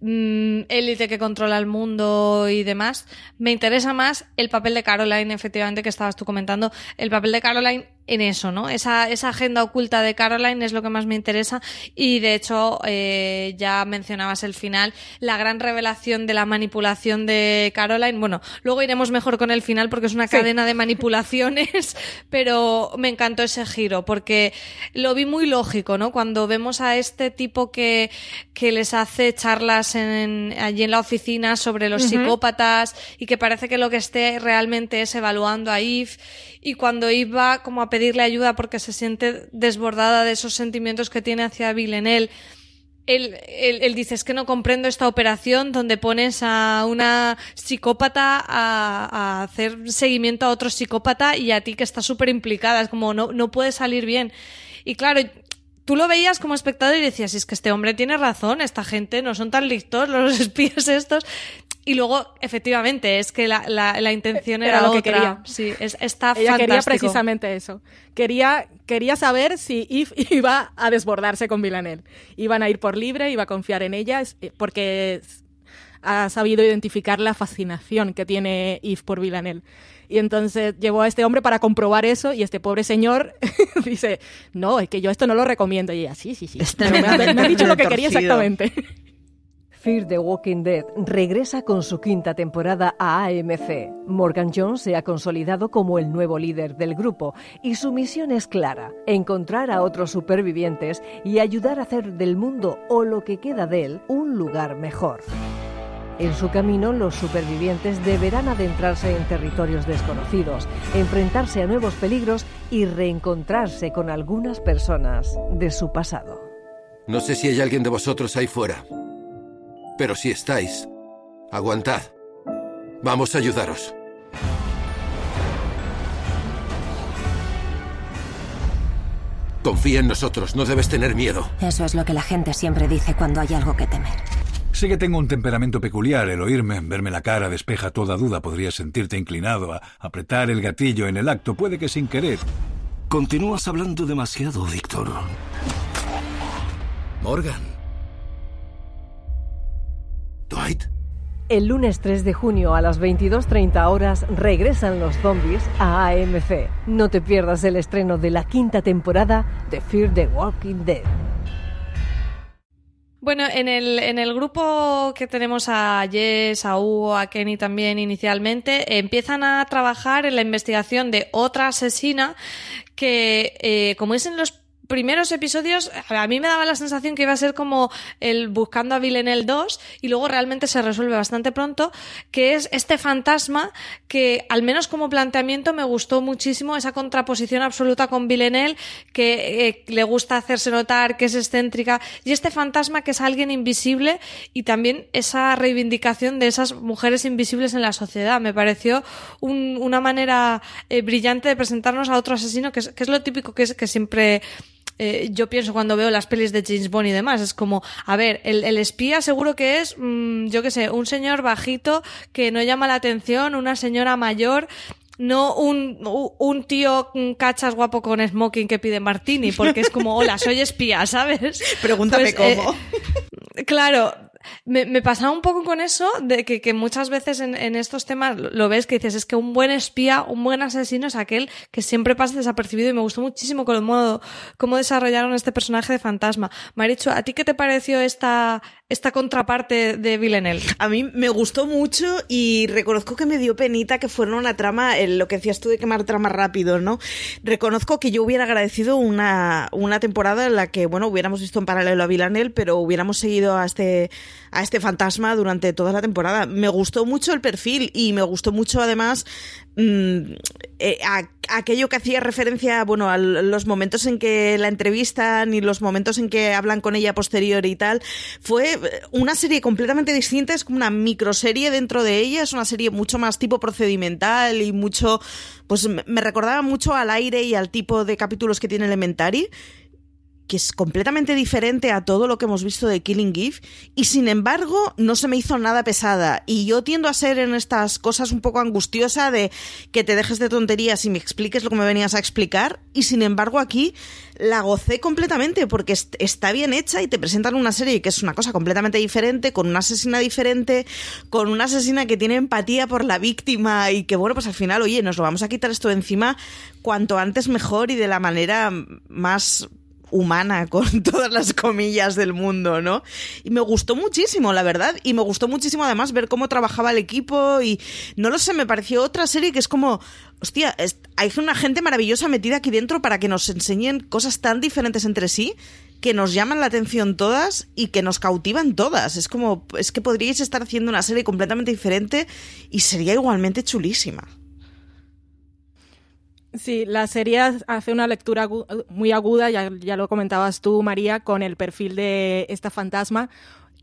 mm, élite que controla el mundo y demás, me interesa más el papel de Caroline, efectivamente, que estabas tú comentando, el papel de Caroline en eso, ¿no? Esa, esa agenda oculta de Caroline es lo que más me interesa y de hecho eh, ya mencionabas el final, la gran revelación de la manipulación de Caroline. Bueno, luego iremos mejor con el final porque es una cadena de manipulaciones, (laughs) pero me encantó ese giro porque lo vi muy lógico, ¿no? Cuando vemos a este tipo que, que les hace charlas en, allí en la oficina sobre los psicópatas y que parece que lo que esté realmente es evaluando a Eve y cuando iba como a pedirle ayuda porque se siente desbordada de esos sentimientos que tiene hacia Villeneuve, él, él, dice, es que no comprendo esta operación donde pones a una psicópata a, hacer seguimiento a otro psicópata y a ti que está súper implicada. Es como, no, no puede salir bien. Y claro, tú lo veías como espectador y decías, es que este hombre tiene razón, esta gente no son tan listos, (laughs) los espías estos. Y luego, efectivamente, es que la, la, intención era, lo que quería. Sí, es, está Ella quería precisamente eso. Quería, quería saber si Eve (laughs) iba a desbordarse con Villanelle. Iban a ir por libre, iba a confiar en ella, eh, porque ha sabido identificar la fascinación que tiene Eve por Villanelle. Y entonces llevó a este hombre para comprobar eso y este pobre señor (laughs) dice, no, es que yo esto no lo recomiendo. Y ella, sí, sí, sí. Este me, me ha dicho lo que quería exactamente. Fear the Walking Dead regresa con su quinta temporada a AMC. Morgan Jones se ha consolidado como el nuevo líder del grupo y su misión es clara, encontrar a otros supervivientes y ayudar a hacer del mundo o lo que queda de él un lugar mejor. En su camino, los supervivientes deberán adentrarse en territorios desconocidos, enfrentarse a nuevos peligros y reencontrarse con algunas personas de su pasado. No sé si hay alguien de vosotros ahí fuera. Pero si estáis, aguantad. Vamos a ayudaros. Confía en nosotros, no debes tener miedo. Eso es lo que la gente siempre dice cuando hay algo que temer. Sé que tengo un temperamento peculiar. El oírme, verme la cara, despeja toda duda. Podrías sentirte inclinado a apretar el gatillo en el acto, puede que sin querer. Continúas hablando demasiado, Víctor. Morgan. Dwight. El lunes 3 de junio a las 22.30 horas regresan los zombies a AMC. No te pierdas el estreno de la quinta temporada de Fear the Walking Dead. Bueno, en el, en el grupo que tenemos a Jess, a Hugo, a Kenny también inicialmente, empiezan a trabajar en la investigación de otra asesina que, eh, como es en los primeros episodios a mí me daba la sensación que iba a ser como el buscando a Villeneuve 2 y luego realmente se resuelve bastante pronto, que es este fantasma que al menos como planteamiento me gustó muchísimo esa contraposición absoluta con Villeneuve que eh, le gusta hacerse notar, que es excéntrica y este fantasma que es alguien invisible y también esa reivindicación de esas mujeres invisibles en la sociedad. Me pareció una manera eh, brillante de presentarnos a otro asesino que es, que es lo típico que es que siempre eh, yo pienso cuando veo las pelis de James Bond y demás. Es como, a ver, el, el espía seguro que es, mm, yo qué sé, un señor bajito que no llama la atención, una señora mayor no un, un tío cachas guapo con smoking que pide martini, porque es como, hola, soy espía, (laughs) ¿sabes? Pregúntame Pues, cómo. eh, (laughs) claro, me, me pasaba un poco con eso, de que, que muchas veces en, en estos temas lo- ves que dices, es que un buen espía, un buen asesino es aquel que siempre pasa desapercibido y me gustó muchísimo con el modo, cómo desarrollaron este personaje de fantasma. Marichu, ¿a ti qué te pareció esta, esta contraparte de Villeneuve? A mí me gustó mucho y reconozco que me dio penita que fuera una trama, lo que decías tú de quemar trama rápido, ¿no? Reconozco que yo hubiera agradecido una, una temporada en la que, bueno, hubiéramos visto en paralelo a Villanel, pero hubiéramos seguido a este, a este fantasma durante toda la temporada. Me gustó mucho el perfil y me gustó mucho además mm, eh, a- aquello que hacía referencia, bueno, a los momentos en que la entrevistan y los momentos en que hablan con ella posterior y tal, fue eh, una serie completamente distinta, es como una microserie dentro de ella, es una serie mucho más tipo procedimental y mucho, pues me me recordaba mucho al aire y al tipo de capítulos que tiene Elementary que es completamente diferente a todo lo que hemos visto de Killing Eve y sin embargo no se me hizo nada pesada. Y yo tiendo a ser en estas cosas un poco angustiosa de que te dejes de tonterías y me expliques lo que me venías a explicar y sin embargo aquí la gocé completamente porque est- está bien hecha y te presentan una serie que es una cosa completamente diferente con una asesina diferente con una asesina que tiene empatía por la víctima y que bueno pues al final oye nos lo vamos a quitar esto de encima cuanto antes mejor y de la manera más humana (laughs) con todas las comillas del mundo, ¿no? Y me gustó muchísimo, la verdad, y me gustó muchísimo además ver cómo trabajaba el equipo y no lo sé, me pareció otra serie que es como, hostia, hay una gente maravillosa metida aquí dentro para que nos enseñen cosas tan diferentes entre sí que nos llaman la atención todas y que nos cautivan todas. Es como, es que podríais estar haciendo una serie completamente diferente y sería igualmente chulísima. Sí, la serie hace una lectura muy aguda, ya, ya lo comentabas tú, María, con el perfil de esta fantasma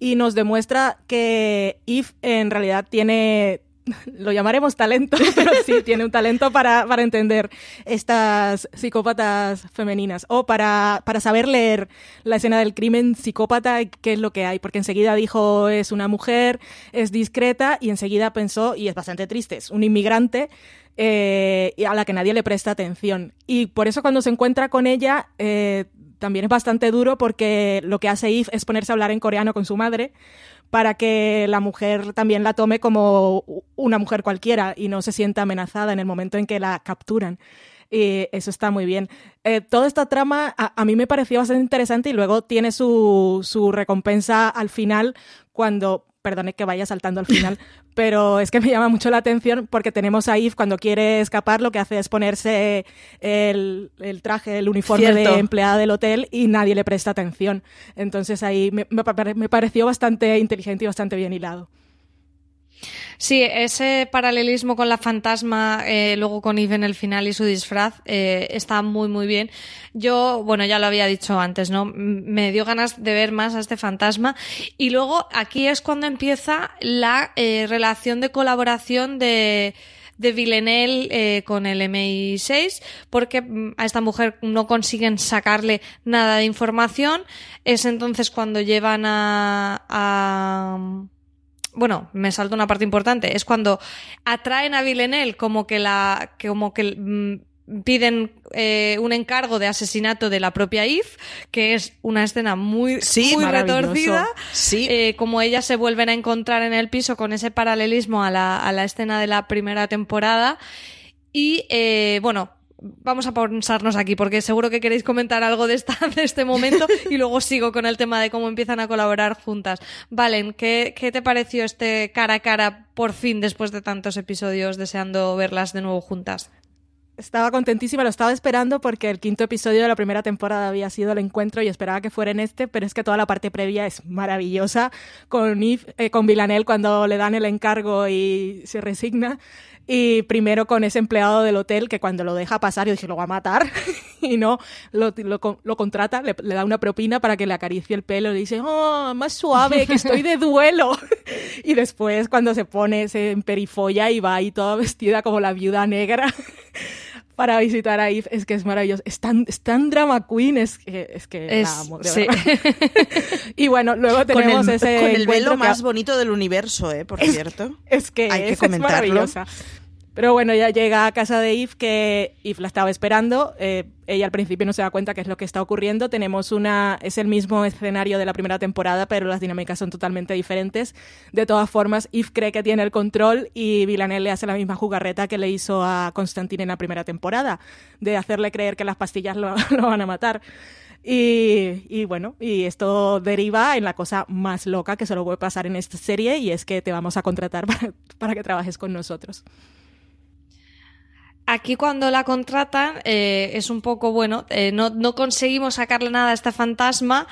y nos demuestra que Eve en realidad tiene, lo llamaremos talento, (laughs) pero sí, tiene un talento para, para entender estas psicópatas femeninas o para, para saber leer la escena del crimen psicópata y qué es lo que hay, porque enseguida dijo es una mujer, es discreta y enseguida pensó, y es bastante triste, es un inmigrante eh, a la que nadie le presta atención. Y por eso cuando se encuentra con ella eh, también es bastante duro porque lo que hace Eve es ponerse a hablar en coreano con su madre para que la mujer también la tome como una mujer cualquiera y no se sienta amenazada en el momento en que la capturan. Y eso está muy bien. Eh, toda esta trama a, a mí me pareció bastante interesante y luego tiene su, su recompensa al final cuando perdone que vaya saltando al final, (laughs) pero es que me llama mucho la atención porque tenemos a Eve cuando quiere escapar, lo que hace es ponerse el, el traje, el uniforme Cierto. de empleada del hotel y nadie le presta atención. Entonces ahí me, me pareció bastante inteligente y bastante bien hilado. Sí, ese paralelismo con la fantasma, eh, luego con Eve en el final y su disfraz, eh, está muy, muy bien. Yo, bueno, ya lo había dicho antes, ¿no? Me dio ganas de ver más a este fantasma. Y luego aquí es cuando empieza la eh, relación de colaboración de de Villeneuve eh, con el MI6 porque mm, a esta mujer no consiguen sacarle nada de información es entonces cuando llevan a, a bueno, me salto una parte importante, es cuando atraen a Villeneuve como que la, como que mm, piden eh, un encargo de asesinato de la propia Eve, que es una escena muy, Sí, muy retorcida. Sí. Eh, como ellas se vuelven a encontrar en el piso con ese paralelismo a la, a la escena de la primera temporada. Y eh, bueno, vamos a pausarnos aquí porque seguro que queréis comentar algo de, esta, (laughs) de este momento y luego sigo con el tema de cómo empiezan a colaborar juntas. Valen, ¿qué, ¿qué te pareció este cara a cara por fin después de tantos episodios deseando verlas de nuevo juntas? estaba contentísima, lo estaba esperando porque el quinto episodio de la primera temporada había sido el encuentro y esperaba que fuera en este, pero es que toda la parte previa es maravillosa con eh, con cuando le dan el encargo y se resigna. Y primero con ese empleado del hotel que cuando lo deja pasar, yo dije, lo va a matar. (laughs) y no, lo, lo, contrata, le, da una propina para que le acaricie el pelo. Le dice, oh, más suave, que estoy de duelo. (laughs) y después cuando se pone, se emperifolla y va ahí toda vestida como la viuda negra para visitar a Eve es que es maravilloso. Es tan, drama queen, es que, es que la amo, sí. (laughs) y bueno, luego tenemos ese. Con el velo más bonito del universo, ¿eh? Por cierto. Es que Hay que comentarlo. Es pero bueno, ella llega a casa de Eve, que Eve la estaba esperando. Eh, ella al principio no se da cuenta qué es lo que está ocurriendo. Tenemos una. Es el mismo escenario de la primera temporada, pero las dinámicas son totalmente diferentes. De todas formas, Eve cree que tiene el control y Villanelle le hace la misma jugarreta que le hizo a Constantine en la primera temporada, de hacerle creer que las pastillas (laughs) lo, van a matar. Y, y, bueno, y esto deriva en la cosa más loca que solo puede pasar en esta serie y es que te vamos a contratar (laughs) para que trabajes con nosotros. Aquí cuando la contratan eh, es un poco, bueno, eh, no, no, conseguimos sacarle nada a esta fantasma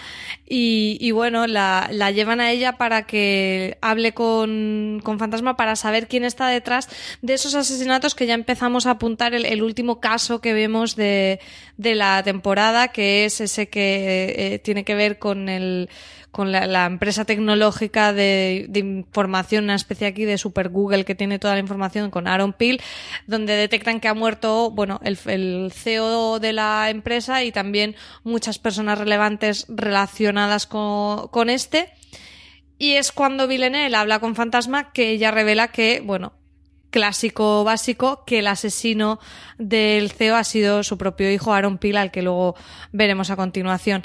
y, bueno, la, la, llevan a ella para que hable con, con, fantasma para saber quién está detrás de esos asesinatos que ya empezamos a apuntar el, el último caso que vemos de, de, la temporada, que es ese que eh, tiene que ver con el con la, empresa tecnológica de, información, una especie aquí de Super Google que tiene toda la información con Aaron Peel, donde detectan que ha muerto, bueno, el, CEO de la empresa y también muchas personas relevantes relacionadas con, con este. Y es cuando Villeneuve habla con Fantasma que ella revela que, bueno, clásico básico, que el asesino del CEO ha sido su propio hijo, Aaron Peel, al que luego veremos a continuación.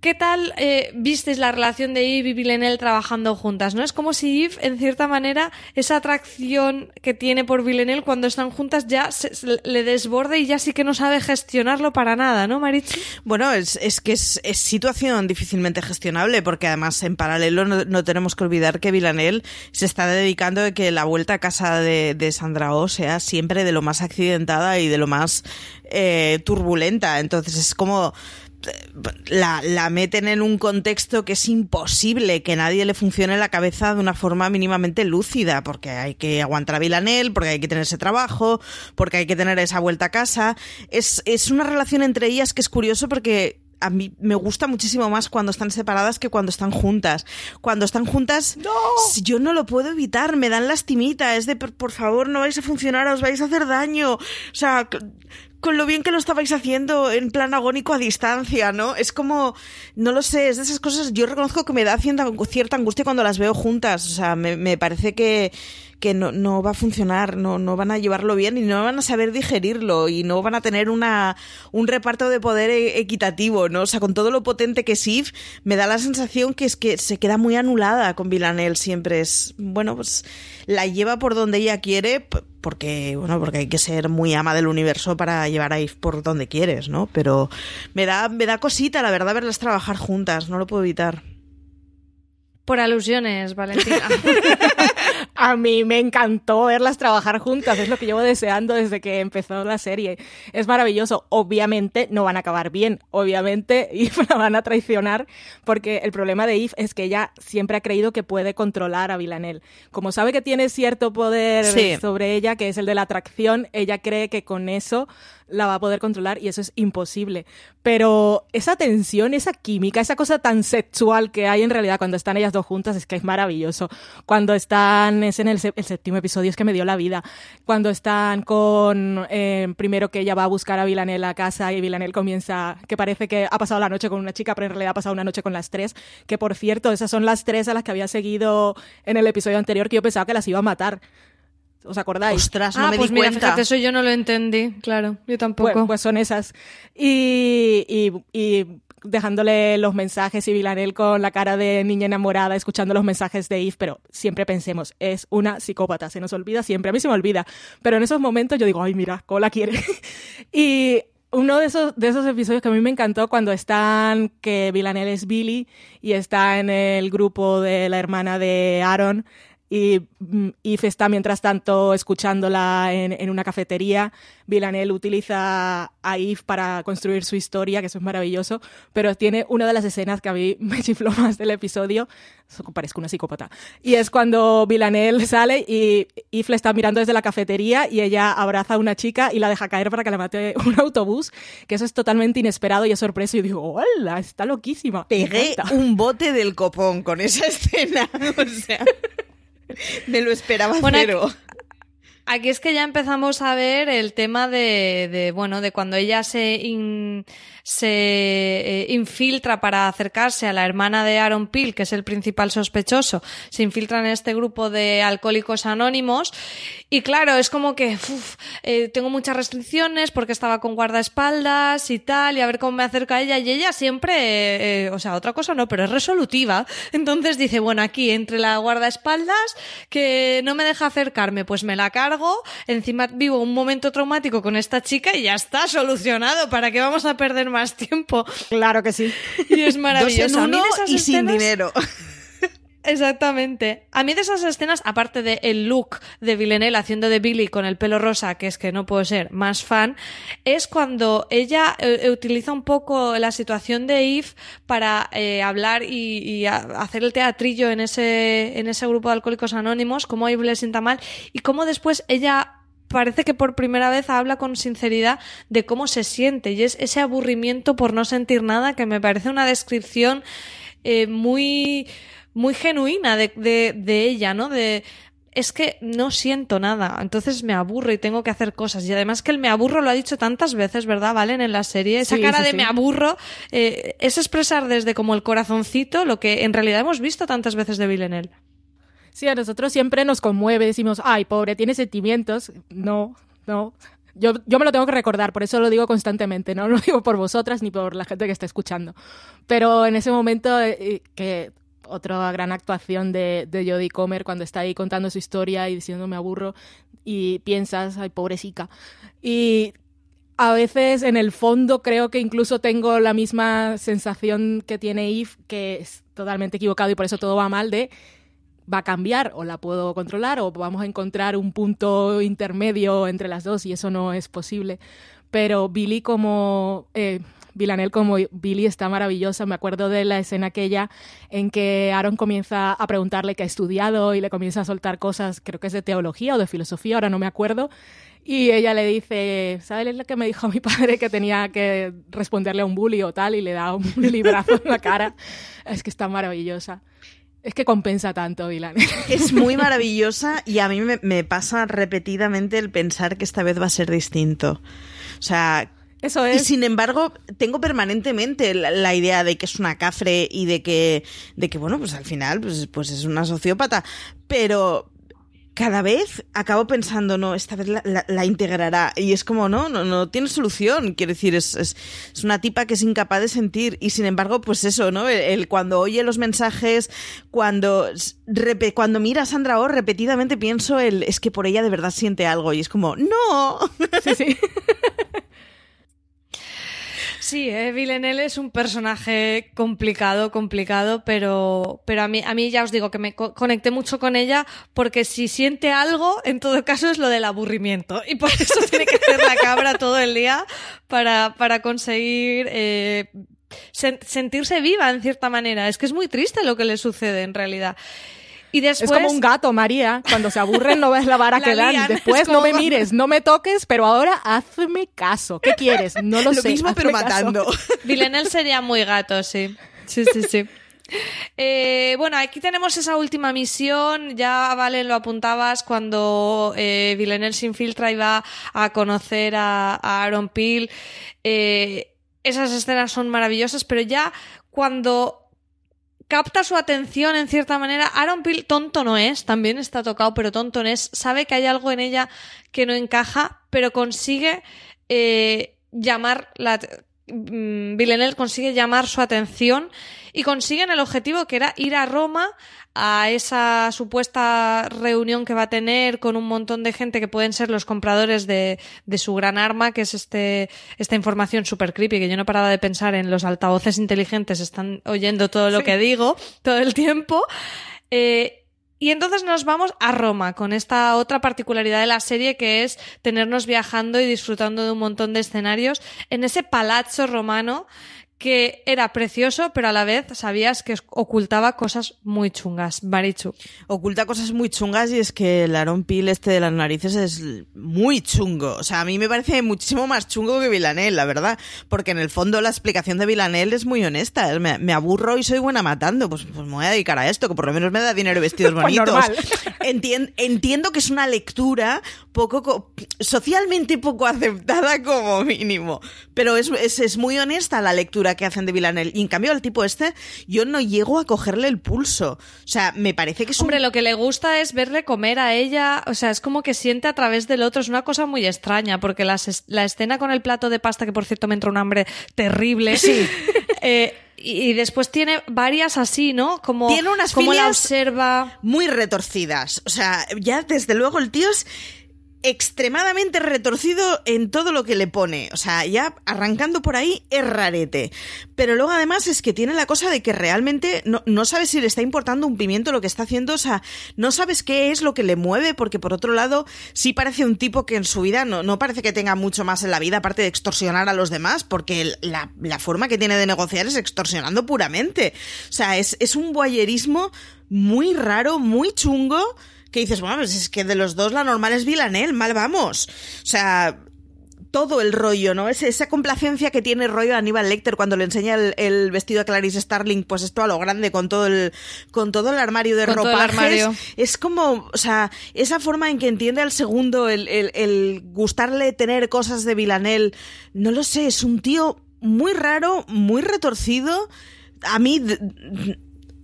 ¿Qué tal eh, visteis la relación de Eve y Villanelle trabajando juntas? ¿No? Es como si Eve, en cierta manera, esa atracción que tiene por Villanelle cuando están juntas ya se, le desborde y ya sí que no sabe gestionarlo para nada, ¿no, Marichi? Bueno, es, que es, situación difícilmente gestionable porque además en paralelo no, tenemos que olvidar que Villanelle se está dedicando a que la vuelta a casa de, de Sandra O sea siempre de lo más accidentada y de lo más eh, turbulenta. Entonces es como la, meten en un contexto que es imposible que nadie le funcione la cabeza de una forma mínimamente lúcida, porque hay que aguantar a Vilanel, porque hay que tener ese trabajo, porque hay que tener esa vuelta a casa. Es, es una relación entre ellas que es curioso porque a mí me gusta muchísimo más cuando están separadas que cuando están juntas. Cuando están juntas, yo no lo puedo evitar, me dan lastimita, es de por, favor no vais a funcionar, os vais a hacer daño. O sea, con lo bien que lo estabais haciendo en plan agónico a distancia, ¿no? Es como, no lo sé, es de esas cosas, yo reconozco que me da cierta, angustia cuando las veo juntas, o sea, me, me parece que, que no, no, va a funcionar, no, no van a llevarlo bien y no van a saber digerirlo y no van a tener una, un reparto de poder e, equitativo, ¿no? O sea, con todo lo potente que es Eve, me da la sensación que es que se queda muy anulada con Villanelle siempre. Es, bueno, pues la lleva por donde ella quiere, porque, bueno, porque hay que ser muy ama del universo para llevar a Eve por donde quieres, ¿no? Pero me da, me da cosita, la verdad, verlas trabajar juntas, no lo puedo evitar. Por alusiones, Valentina. (laughs) a mí me encantó verlas trabajar juntas, es lo que llevo deseando desde que empezó la serie. Es maravilloso. Obviamente no van a acabar bien, obviamente (laughs) y la van a traicionar, porque el problema de Eve es que ella siempre ha creído que puede controlar a Villanelle. Como sabe que tiene cierto poder sobre ella, que es el de la atracción, ella cree que con eso la va a poder controlar y eso es imposible. Pero esa tensión, esa química, esa cosa tan sexual que hay en realidad cuando están ellas dos juntas es que es maravilloso. Cuando están, es en el, séptimo episodio, es que me dio la vida. Cuando están con, eh, primero que ella va a buscar a Villanelle a casa y Villanelle comienza, que parece que ha pasado la noche con una chica, pero en realidad ha pasado una noche con las tres, que por cierto, esas son las tres a las que había seguido en el episodio anterior que yo pensaba que las iba a matar. ¿Os acordáis? Ostras, no ah, me pues di cuenta. eso yo no lo entendí, claro, yo tampoco. pues son esas. Y, y, y, dejándole los mensajes y Vilanel con la cara de niña enamorada, escuchando los mensajes de Eve, pero siempre pensemos, es una psicópata, se nos olvida siempre, a mí se me olvida, pero en esos momentos yo digo, ay, mira, ¿cómo la quiere? (laughs) y uno de esos, de esos episodios que a mí me encantó cuando están, que Villanelle es Billy y está en el grupo de la hermana de Aaron y mm, If está mientras tanto escuchándola en, en una cafetería. Villanelle utiliza a Eve para construir su historia, que eso es maravilloso, pero tiene una de las escenas que a mí (laughs) me chifló más del episodio, eso parezco una psicópata, y es cuando Villanelle sale y Eve le está mirando desde la cafetería y ella abraza a una chica y la deja caer para que la mate un autobús, que eso es totalmente inesperado y es sorpresa y digo, ¡hola! Está loquísima. Pegué un bote del copón con esa escena. (laughs) O sea, me lo esperaba Bueno, cero. Aquí es que ya empezamos a ver el tema de, de, bueno, de cuando ella se, in- se eh, infiltra para acercarse a la hermana de Aaron Peel, que es el principal sospechoso, se infiltra en este grupo de alcohólicos anónimos. Y claro, es como que eh, tengo muchas restricciones porque estaba con guardaespaldas y tal, y a ver cómo me acerco a ella. Y ella siempre, eh, o sea, otra cosa no, pero es resolutiva. Entonces dice, bueno, aquí entre la guardaespaldas que no me deja acercarme, pues me la cargo, encima vivo un momento traumático con esta chica y ya está solucionado, ¿para qué vamos a perder más tiempo? Claro que sí. (laughs) Y es Dos maravilloso. en uno de esas y sin dinero. Exactamente. A mí de esas escenas, aparte del el look de Villanelle haciendo de Billy con el pelo rosa, que es que no puedo ser más fan, es cuando ella eh, utiliza un poco la situación de Eve para eh, hablar y, hacer el teatrillo en ese, en ese grupo de alcohólicos anónimos, cómo Eve le sienta mal y cómo después ella parece que por primera vez habla con sinceridad de cómo se siente y es ese aburrimiento por no sentir nada que me parece una descripción eh, muy muy genuina de, de, de ella, ¿no? De es que no siento nada, entonces me aburro y tengo que hacer cosas. Y además que el me aburro lo ha dicho tantas veces, ¿verdad, Valen? En la serie. Esa Sí, cara sí, de sí. me aburro eh, es expresar desde como el corazoncito lo que en realidad hemos visto tantas veces de Villanelle. Sí, a nosotros siempre nos conmueve, decimos, ay, pobre, tiene sentimientos. No, no. Yo, yo me lo tengo que recordar, por eso lo digo constantemente, no lo digo por vosotras ni por la gente que está escuchando. Pero en ese momento, eh, que otra gran actuación de, de Jodie Comer cuando está ahí contando su historia y diciendo me aburro y piensas, ay, pobrecita. Y a veces en el fondo creo que incluso tengo la misma sensación que tiene Eve, que es totalmente equivocado y por eso todo va mal, de va a cambiar o la puedo controlar o vamos a encontrar un punto intermedio entre las dos y eso no es posible. Pero Billy como... Eh, Villanelle como Billy está maravillosa. Me acuerdo de la escena aquella en que Aaron comienza a preguntarle qué ha estudiado y le comienza a soltar cosas, creo que es de teología o de filosofía, ahora no me acuerdo. Y ella le dice, ¿sabes lo que me dijo mi (laughs) padre que tenía que responderle a un bully o tal? Y le da un (laughs) librazo en la cara. Es que está maravillosa. Es que compensa tanto, Villanelle. (laughs) Es muy maravillosa y a mí me, me pasa repetidamente el pensar que esta vez va a ser distinto. O sea, Eso y es. sin embargo, tengo permanentemente la, la idea de que es una cafre y de que, de que bueno, pues al final, pues, pues es una sociópata. Pero cada vez acabo pensando, no, esta vez la, la- la integrará. Y es como, no, no, no tiene solución. Quiero decir, es, es, es una tipa que es incapaz de sentir. Y sin embargo, pues eso, ¿no? El, el cuando oye los mensajes, cuando, cuando mira a Sandra Oh, repetidamente pienso el, es que por ella de verdad siente algo. Y es como, no. Sí, sí. (laughs) Sí, eh, Villanelle es un personaje complicado, complicado, pero, pero a mí, a mí ya os digo que me co- conecté mucho con ella porque si siente algo, en todo caso es lo del aburrimiento y por (laughs) eso tiene que hacer la cabra todo el día para, para conseguir eh, sen- sentirse viva en cierta manera. Es que es muy triste lo que le sucede en realidad. Y después, Es como un gato, María. Cuando se aburren no ves la vara (laughs) La que dan. Después es no me mires, no me toques, pero ahora hazme caso. ¿Qué quieres? No lo, (laughs) Lo sé. mismo, hazme pero caso. matando. (laughs) Villanelle sería muy gato, sí. Sí, sí, sí. Eh, bueno, aquí tenemos esa última misión. Ya, vale, lo apuntabas cuando eh, Villanelle se infiltra y va a conocer a, a Aaron Peel. Eh, esas escenas son maravillosas, pero ya cuando capta su atención en cierta manera. Aaron Peel tonto no es, también está tocado, pero tonto no es. Sabe que hay algo en ella que no encaja, pero consigue eh, llamar la. mm, consigue llamar su atención y consiguen el objetivo que era ir a Roma a esa supuesta reunión que va a tener con un montón de gente que pueden ser los compradores de, de su gran arma, que es este, esta información super creepy, que yo no paraba de pensar en los altavoces inteligentes, están oyendo todo lo Sí. que digo todo el tiempo. Eh, Y entonces nos vamos a Roma con esta otra particularidad de la serie que es tenernos viajando y disfrutando de un montón de escenarios en ese palazzo romano que era precioso, pero a la vez sabías que ocultaba cosas muy chungas. Marichu. Oculta cosas muy chungas y es que el Aaron Peel este de las narices es muy chungo. O sea, a mí me parece muchísimo más chungo que Villanel, la verdad. Porque en el fondo la explicación de Villanel es muy honesta. Me, aburro y soy buena matando. Pues, pues, me voy a dedicar a esto, que por lo menos me da dinero y vestidos (laughs) Pues bonitos. entiendo que es una lectura poco socialmente poco aceptada como mínimo. Pero es, es, es muy honesta la lectura que hacen de Villanel. Y en cambio, al tipo este, yo no llego a cogerle el pulso. O sea, me parece que es Hombre, lo que le gusta es verle comer a ella. O sea, es como que siente a través del otro. Es una cosa muy extraña, porque la, la escena con el plato de pasta, que por cierto me entra un hambre terrible. Sí. (laughs) eh, y después tiene varias así, ¿no? Como, tiene unas como la observa. Muy retorcidas. O sea, ya desde luego el tío es extremadamente retorcido en todo lo que le pone. O sea, ya arrancando por ahí es rarete. Pero luego además es que tiene la cosa de que realmente no, no sabes si le está importando un pimiento lo que está haciendo. O sea, no sabes qué es lo que le mueve, porque por otro lado, sí parece un tipo que en su vida no, no parece que tenga mucho más en la vida, aparte de extorsionar a los demás, porque la, la forma que tiene de negociar es extorsionando puramente. O sea, es, es un boyerismo muy raro, muy chungo que dices, bueno, pues es que de los dos la normal es Villanel, mal vamos. O sea, todo el rollo, ¿no? Es esa complacencia que tiene rollo Aníbal Lecter cuando le enseña el, el, vestido a Clarice Starling, pues esto a lo grande con todo el con todo el armario de ropajes. Es como, o sea, esa forma en que entiende al segundo el, el, el gustarle tener cosas de Villanel, no lo sé, es un tío muy raro, muy retorcido. A mí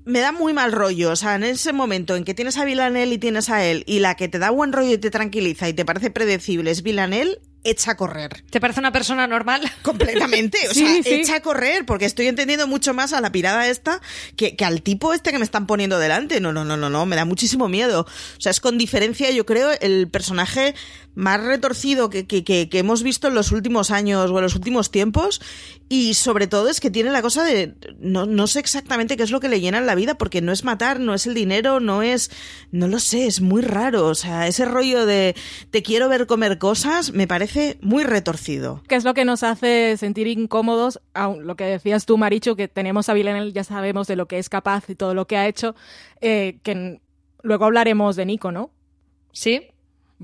me da muy mal rollo. O sea, en ese momento en que tienes a Villanel y tienes a él, y la que te da buen rollo y te tranquiliza y te parece predecible es Villanel, echa a correr. ¿Te parece una persona normal? (laughs) Completamente. O Sí, sea, sí. echa a correr, porque estoy entendiendo mucho más a la pirada esta que, que al tipo este que me están poniendo delante. No, no, no, no, no. Me da muchísimo miedo. O sea, es con diferencia, yo creo, el personaje más retorcido que, que, que, que hemos visto en los últimos años o en los últimos tiempos. Y sobre todo es que tiene la cosa de. No, no sé exactamente qué es lo que le llena en la vida, porque no es matar, no es el dinero, no es. No lo sé, es muy raro. O sea, ese rollo de te quiero ver comer cosas me parece muy retorcido. ¿Qué es lo que nos hace sentir incómodos? Aun lo que decías tú, Maricho, que tenemos a Villanel, ya sabemos de lo que es capaz y todo lo que ha hecho, eh, que luego hablaremos de Nico, ¿no? Sí.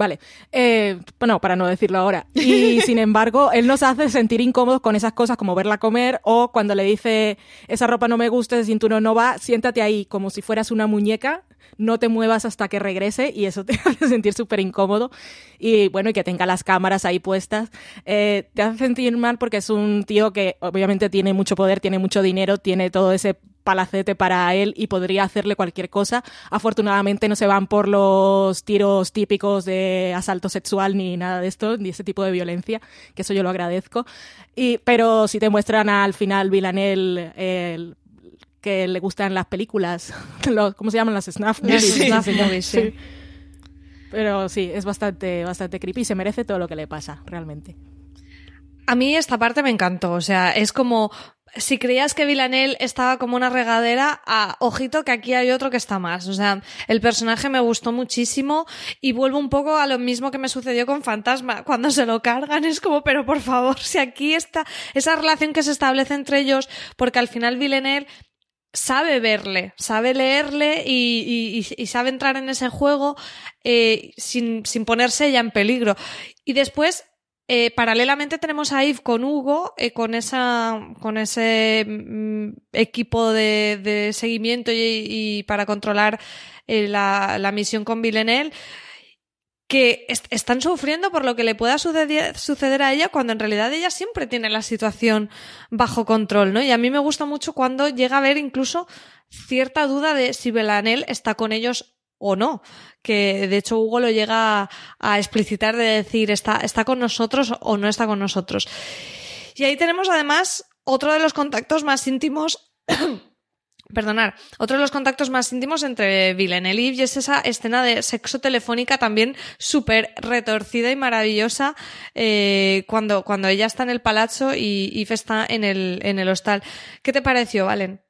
Vale, eh, bueno, para no decirlo ahora. Y (laughs) sin embargo, él nos hace sentir incómodos con esas cosas como verla comer o cuando le dice esa ropa no me gusta, ese cinturón no va, siéntate ahí como si fueras una muñeca, no te muevas hasta que regrese y eso (laughs) te hace sentir súper incómodo. Y bueno, y que tenga las cámaras ahí puestas, eh, te hace sentir mal porque es un tío que obviamente tiene mucho poder, tiene mucho dinero, tiene todo ese palacete para él y podría hacerle cualquier cosa. Afortunadamente no se van por los tiros típicos de asalto sexual ni nada de esto, ni ese tipo de violencia, que eso yo lo agradezco. Y, pero si te muestran al final Villanel el, que le gustan las películas, (laughs) los, ¿cómo se llaman? Las snuff movies. Sí, Snuff sí, movies, sí. sí. Pero sí, es bastante, bastante creepy y se merece todo lo que le pasa, realmente. A mí esta parte me encantó, o sea, es como si creías que Villanel estaba como una regadera, a, ojito que aquí hay otro que está más. O sea, el personaje me gustó muchísimo y vuelvo un poco a lo mismo que me sucedió con Fantasma. Cuando se lo cargan es como, pero por favor, si aquí está esa relación que se establece entre ellos, porque al final Villanel sabe verle, sabe leerle y, sabe entrar en ese juego eh, sin, sin ponerse ella en peligro. Y después eh, paralelamente tenemos a Yves con Hugo, eh, con esa, con ese mm, equipo de, seguimiento y, para controlar eh, la, la, misión con Villeneuve, que est están sufriendo por lo que le pueda suceder, a ella cuando en realidad ella siempre tiene la situación bajo control, ¿no? Y a mí me gusta mucho cuando llega a haber incluso cierta duda de si Belanel está con ellos o no. Que de hecho Hugo lo llega a, explicitar de decir está, está con nosotros o no está con nosotros. Y ahí tenemos además otro de los contactos más íntimos. (coughs) Perdonar, otro de los contactos más íntimos entre Villanelle y y es esa escena de sexo telefónica también súper retorcida y maravillosa eh, cuando, cuando ella está en el palazzo y Eve está en el, en el hostal. ¿Qué te pareció, Valen?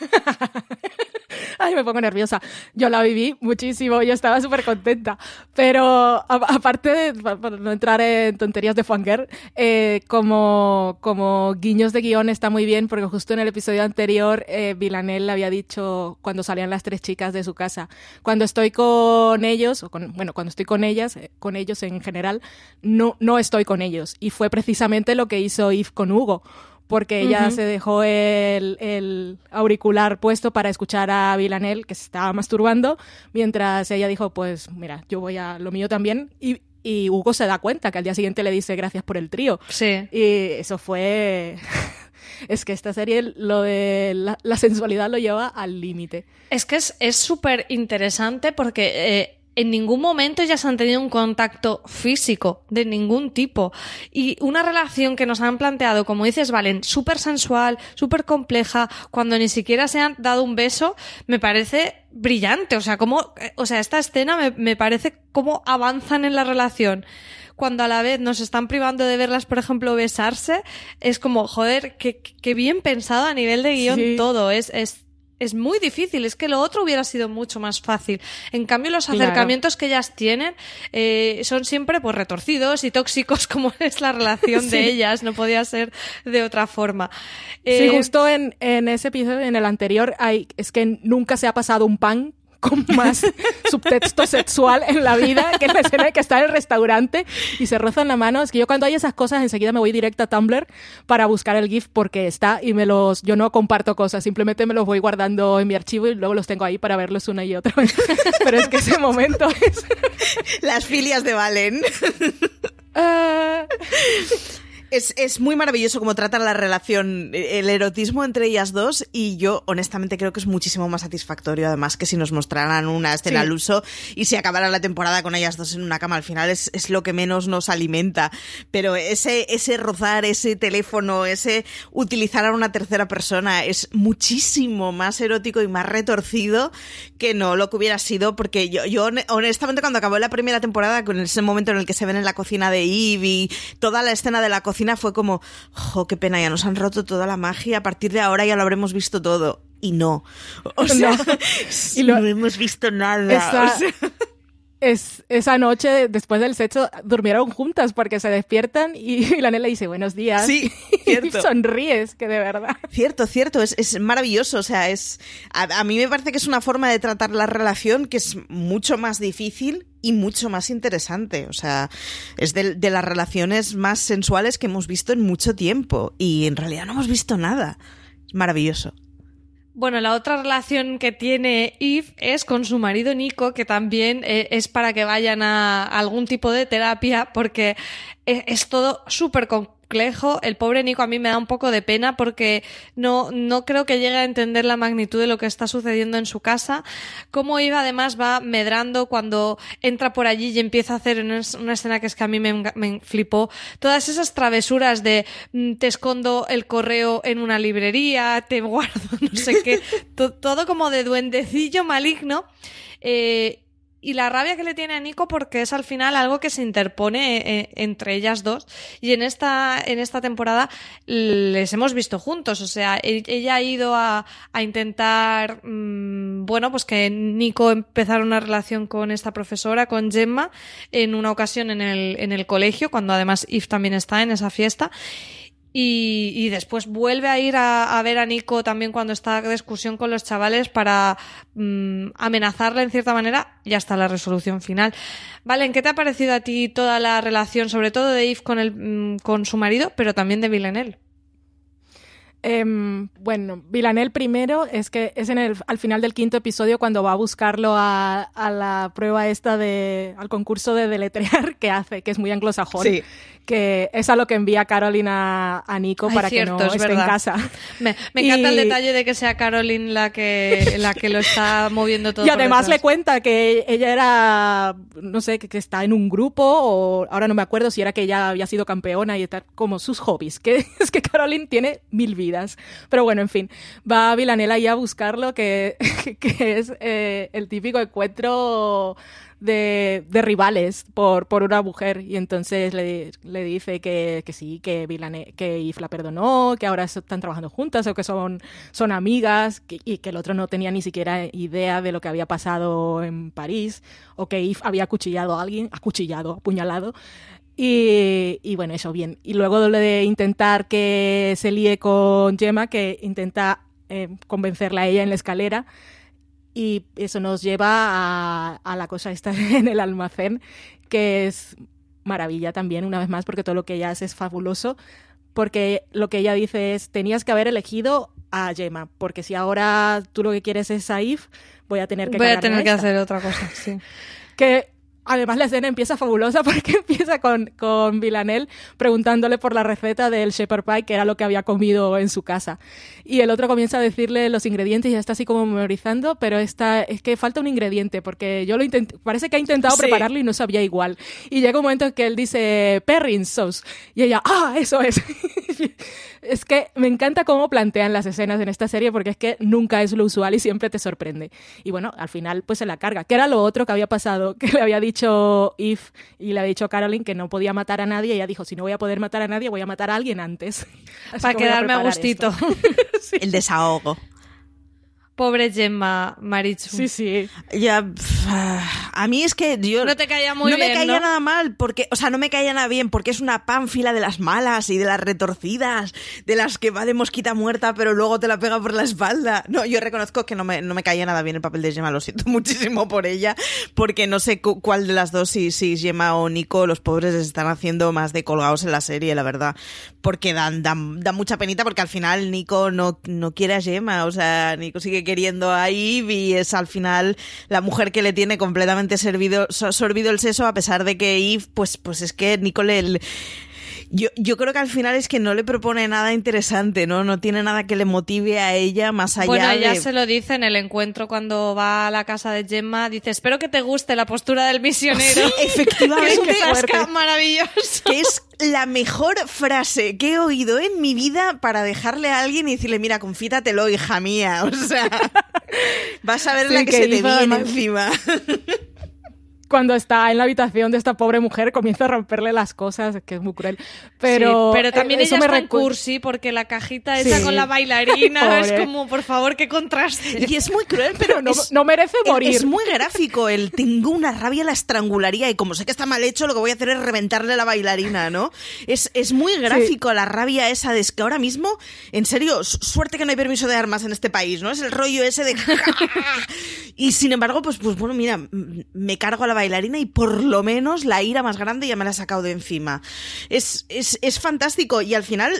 (laughs) Ay, me pongo nerviosa. Yo la viví muchísimo, yo estaba súper contenta. Pero aparte de, para no entrar en tonterías de Fanger, eh, como, como guiños de guion está muy bien, porque justo en el episodio anterior, eh, Villanel había dicho cuando salían las tres chicas de su casa, cuando estoy con ellos, o con, bueno, cuando estoy con ellas, eh, con ellos en general, no, no estoy con ellos. Y fue precisamente lo que hizo Yves con Hugo porque ella se dejó el, auricular puesto para escuchar a Villanel, que se estaba masturbando, mientras ella dijo, pues mira, yo voy a lo mío también. Y, Hugo se da cuenta que al día siguiente le dice gracias por el trío. Sí. Y eso fue... (laughs) es que esta serie lo de la, sensualidad lo lleva al límite. Es que es súper interesante porque eh, en ningún momento ellas han tenido un contacto físico de ningún tipo. Y una relación que nos han planteado, como dices, Valen, súper sensual, súper compleja, cuando ni siquiera se han dado un beso, me parece brillante. O sea, como, o sea, esta escena me, me parece cómo avanzan en la relación cuando a la vez nos están privando de verlas, por ejemplo, besarse, es como, joder, qué, bien pensado a nivel de guion todo. Es, es es muy difícil, es que lo otro hubiera sido mucho más fácil. En cambio, los acercamientos que ellas tienen eh, son siempre pues retorcidos y tóxicos (laughs) como es la relación de ellas, no podía ser de otra forma. sí, eh, justo en, en ese episodio, en el anterior, hay, es que nunca se ha pasado un pan con más subtexto sexual en la vida que la escena de que está en el restaurante y se rozan la mano. Es que yo cuando hay esas cosas enseguida me voy directa a Tumblr para buscar el GIF porque está y me los, yo no comparto cosas, simplemente me los voy guardando en mi archivo y luego los tengo ahí para verlos una y otra vez. (laughs) Pero es que ese momento es... Las filias de Valen. Uh... (laughs) Es, es, muy maravilloso cómo trata la relación, el erotismo entre ellas dos y yo honestamente creo que es muchísimo más satisfactorio además que si nos mostraran una escena al uso y si acabara la temporada con ellas dos en una cama al final es, es, lo que menos nos alimenta. Pero ese, ese rozar, ese teléfono, ese utilizar a una tercera persona es muchísimo más erótico y más retorcido que no lo que hubiera sido porque yo, yo honestamente cuando acabó la primera temporada con ese momento en el que se ven en la cocina de Eve y toda la escena de la cocina fue como, jo, qué pena, ya nos han roto toda la magia, a partir de ahora ya lo habremos visto todo. Y no. O (laughs) sea, y no hemos visto nada. Es, esa noche, después del sexo, durmieron juntas porque se despiertan y, (laughs) la nena dice buenos días. Sí, (laughs) cierto. y sonríes, que de verdad. Cierto, cierto, es, es maravilloso. O sea, es. A, a, mí me parece que es una forma de tratar la relación que es mucho más difícil y mucho más interesante. O sea, es de, de las relaciones más sensuales que hemos visto en mucho tiempo. Y en realidad no hemos visto nada. Es maravilloso. Bueno, la otra relación que tiene Eve es con su marido Nico, que también eh, es para que vayan a algún tipo de terapia, porque es, es todo súper complejo. El pobre Nico a mí me da un poco de pena porque no, no creo que llegue a entender la magnitud de lo que está sucediendo en su casa. Cómo iba además va medrando cuando entra por allí y empieza a hacer una escena que es que a mí me, me flipó. Todas esas travesuras de mm, te escondo el correo en una librería, te (laughs) guardo no sé qué, todo como de duendecillo maligno. Eh, y la rabia que le tiene a Nico porque es al final algo que se interpone eh, entre ellas dos. Y en esta en esta temporada les hemos visto juntos. O sea e, ella ha ido a, a intentar mmm, bueno pues que Nico empezara una relación con esta profesora con Gemma en una ocasión en el en el colegio cuando además Yves también está en esa fiesta y, después vuelve a ir a, ver a Nico también cuando está de excursión con los chavales para mm, amenazarle en cierta manera y hasta la resolución final. Vale, ¿qué te ha parecido a ti toda la relación, sobre todo de Yves con, el, mm, con su marido, pero también de Villanelle? Em, bueno, Villanelle primero es que es en el, al final del quinto episodio cuando va a buscarlo a, a, la prueba esta de, al concurso de deletrear (laughs) que hace, que es muy anglosajón. Sí que es a lo que envía Carolina a Nico para que no esté en casa. Me, encanta el detalle de que sea Caroline la que, la que lo está moviendo todo. (laughs) Y además le cuenta que ella era, no sé, que, está en un grupo, o ahora no me acuerdo si era que ella había sido campeona y tal, como sus hobbies, que (laughs) es que Caroline tiene mil vidas. Pero bueno, en fin, va a Vilanela ahí a buscarlo, que, (laughs) que es eh, el típico encuentro de, rivales por, por una mujer. Y entonces le, le dice que, que sí, que, Vilane, que Yves la perdonó, que ahora están trabajando juntas o que son, son amigas y que el otro no tenía ni siquiera idea de lo que había pasado en París o que Yves había acuchillado a alguien, acuchillado, apuñalado. Y, y bueno, eso bien. Y luego de intentar que se líe con Gemma, que intenta eh, convencerla a ella en la escalera. Y eso nos lleva a, a la cosa esta (laughs) en el almacén, que es maravilla también, una vez más, porque todo lo que ella hace es fabuloso. Porque lo que ella dice es, tenías que haber elegido a Gemma, porque si ahora tú lo que quieres es Eve, voy a tener que Voy a tener que esta". hacer otra cosa, sí. (laughs) Que además la escena empieza fabulosa (laughs) porque empieza con, con Villanelle preguntándole por la receta del shepherd pie, que era lo que había comido en su casa. Y el otro comienza a decirle los ingredientes y ya está así como memorizando, pero está, es que falta un ingrediente porque yo lo intenté, parece que ha intentado Sí. prepararlo y no sabía igual. Y llega un momento en que él dice perrin sauce y ella, ah, eso es. (laughs) es que me encanta cómo plantean las escenas en esta serie porque es que nunca es lo usual y siempre te sorprende. Y bueno, al final pues se la carga, que era lo otro que había pasado, (laughs) que le había dicho Eve y le había dicho a Caroline que no podía matar a nadie y ella dijo, si no voy a poder matar a nadie, voy a matar a alguien antes. (laughs) Así Para que quedarme a gustito. (laughs) El desahogo. Pobre Gemma Marichu. Sí, sí. Ya, a mí es que yo No te caía muy no bien, me caía ¿no? nada mal porque, o sea, no me caía nada bien porque es una pánfila de las malas y de las retorcidas, de las que va de mosquita muerta pero luego te la pega por la espalda. No, yo reconozco que no me, no me caía nada bien el papel de Gemma, lo siento (laughs) muchísimo por ella porque no sé cu- cuál de las dos, si, si Gemma o Nico, los pobres se están haciendo más de colgados en la serie, la verdad, porque dan, dan, dan mucha penita porque al final Nico no, no quiere a Gemma, o sea, Nico sigue queriendo a Eve y es al final la mujer que le tiene completamente servido, so- sorbido el seso a pesar de que Eve, pues, pues es que Nico le... yo, yo creo que al final es que no le propone nada interesante, ¿no? No tiene nada que le motive a ella más allá Bueno, ella de... se lo dice en el encuentro cuando va a la casa de Gemma. Dice, espero que te guste la postura del misionero. Sí, efectivamente. (laughs) que es un maravilloso. que es la mejor frase que he oído en mi vida para dejarle a alguien y decirle, mira, confítatelo, hija mía. (laughs) O sea, vas a ver Sí, la que, que se te viene encima. Cuando está en la habitación de esta pobre mujer, comienza a romperle las cosas, que es muy cruel. Pero, Sí, pero también eh, ella eso me está en cursi porque la cajita esa Sí. con la bailarina es como, por favor, qué contraste. Y es muy cruel, pero no, es- no merece morir. Es muy gráfico el tengo una rabia, la estrangularía y como sé que está mal hecho, lo que voy a hacer es reventarle a la bailarina, ¿no? Es, es muy gráfico la rabia esa de es que ahora mismo, en serio, su- suerte que no hay permiso de armas en este país, ¿no? Es el rollo ese de... (laughs) y sin embargo, pues, pues bueno, mira, me cargo a la bailarina y por lo menos la ira más grande ya me la he sacado de encima. Es, es, es fantástico y al final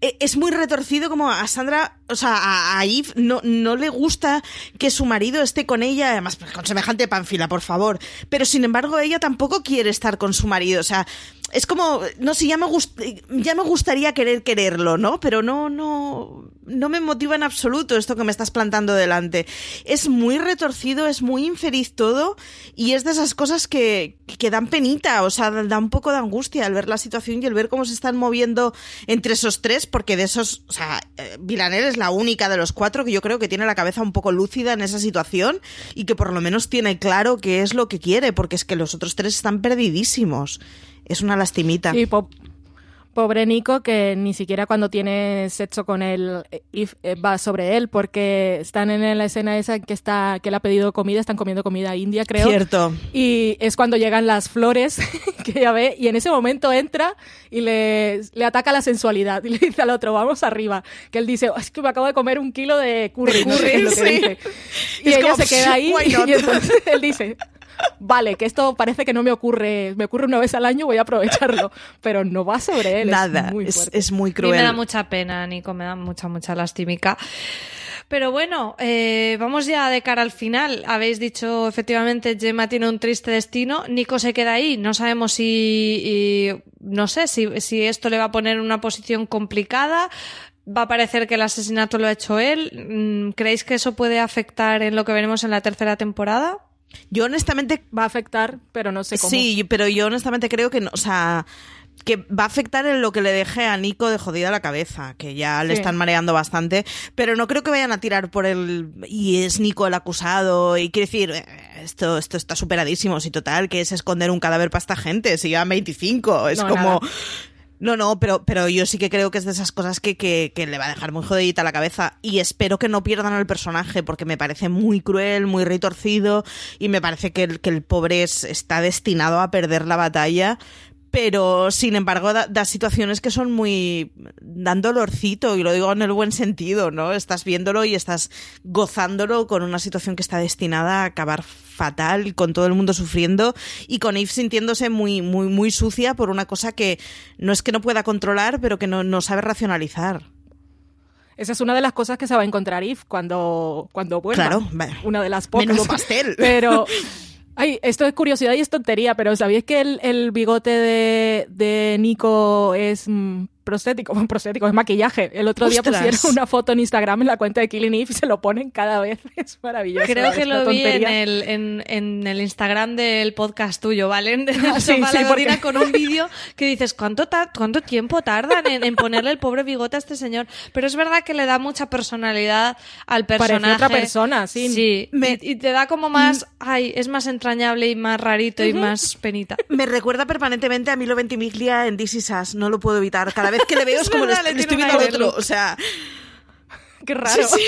e- es muy retorcido como a Sandra, o sea, a, a Eve no, no le gusta que su marido esté con ella, además pues, con semejante panfila, por favor. Pero sin embargo, ella tampoco quiere estar con su marido, o sea, es como, no sé, ya me, gust- ya me gustaría querer quererlo, ¿no? Pero no, no, no me motiva en absoluto esto que me estás plantando delante. Es muy retorcido, es muy infeliz todo y es de esas cosas que, que dan penita, o sea, da un poco de angustia al ver la situación y el ver cómo se están moviendo entre esos tres, porque de esos, o sea, eh, Villanelle es la única de los cuatro que yo creo que tiene la cabeza un poco lúcida en esa situación y que por lo menos tiene claro qué es lo que quiere, porque es que los otros tres están perdidísimos. Es una lastimita. Y pobre Nico, que ni siquiera cuando tiene sexo con él eh, eh, va sobre él, porque están en la escena esa que está que él ha pedido comida, están comiendo comida india, creo. Cierto. Y es cuando llegan las flores (laughs) que ella ve, y en ese momento entra y le, le ataca la sensualidad y le dice al otro, vamos arriba. Que él dice, "Oh, es que me acabo de comer un kilo de curry. no sé (laughs) qué es lo que sí. Y Es ella como, se queda ahí (laughs) y entonces él dice, vale, que esto parece que no me ocurre, me ocurre una vez al año, voy a aprovecharlo. Pero no va sobre él. Nada, es muy es, fuerte. es muy cruel. me da mucha pena, Nico, me da mucha, mucha lastimica. Pero bueno, eh, vamos ya de cara al final. Habéis dicho, efectivamente, Gemma tiene un triste destino. Nico se queda ahí. No sabemos si, y- no sé, si, si esto le va a poner en una posición complicada. Va a parecer que el asesinato lo ha hecho él. Mm, ¿Creéis que eso puede afectar en lo que veremos en la tercera temporada? Yo honestamente Va a afectar, pero no sé cómo. Sí, pero yo honestamente creo que no, o sea, que va a afectar en lo que le deje a Nico de jodida la cabeza, que ya le Sí. están mareando bastante, pero no creo que vayan a tirar por el y es Nico el acusado y quiere decir eh, esto esto está superadísimo, si total que es esconder un cadáver para esta gente, si llevan 25, es No, como nada. No, no, pero, pero yo sí que creo que es de esas cosas que, que, que le va a dejar muy jodidita la cabeza. Y espero que no pierdan al personaje, porque me parece muy cruel, muy retorcido, y me parece que el, que el pobre es- está destinado a perder la batalla. Pero, sin embargo, da, da situaciones que son muy... dan dolorcito, y lo digo en el buen sentido, ¿no? Estás viéndolo y estás gozándolo con una situación que está destinada a acabar fatal, con todo el mundo sufriendo, y con Eve sintiéndose muy, muy, muy sucia por una cosa que no es que no pueda controlar, pero que no, no sabe racionalizar. Esa es una de las cosas que se va a encontrar Eve cuando, cuando vuelva. Claro. Una de las pocas. Menudo pastel. Pero, (laughs) ay, esto es curiosidad y es tontería, pero ¿sabíais que el, el bigote de, de Nico es mm, prostético? Bueno, (laughs) prostético, es maquillaje. El otro día Ostras. pusieron una foto en Instagram en la cuenta de Killing Eve y se lo ponen cada vez. (laughs) Es maravilloso. Creo que lo vi en el, en, en el Instagram del podcast tuyo, ¿vale? (laughs) De Ah, sí, sí, La porque- con un vídeo que dices, ¿cuánto, ta- ¿cuánto tiempo tardan en, en ponerle el pobre bigote a este señor? Pero es verdad que le da mucha personalidad al Parece personaje. otra persona, sí. Sí, Me- y, y te da como más, ay, es más entrañable y más rarito y más penita. Me recuerda permanentemente a Milo Ventimiglia en This Is Us, no lo puedo evitar. Cada vez que le veo (laughs) es, Es como verdad, le, estoy viendo al otro. O sea, Qué raro. (laughs)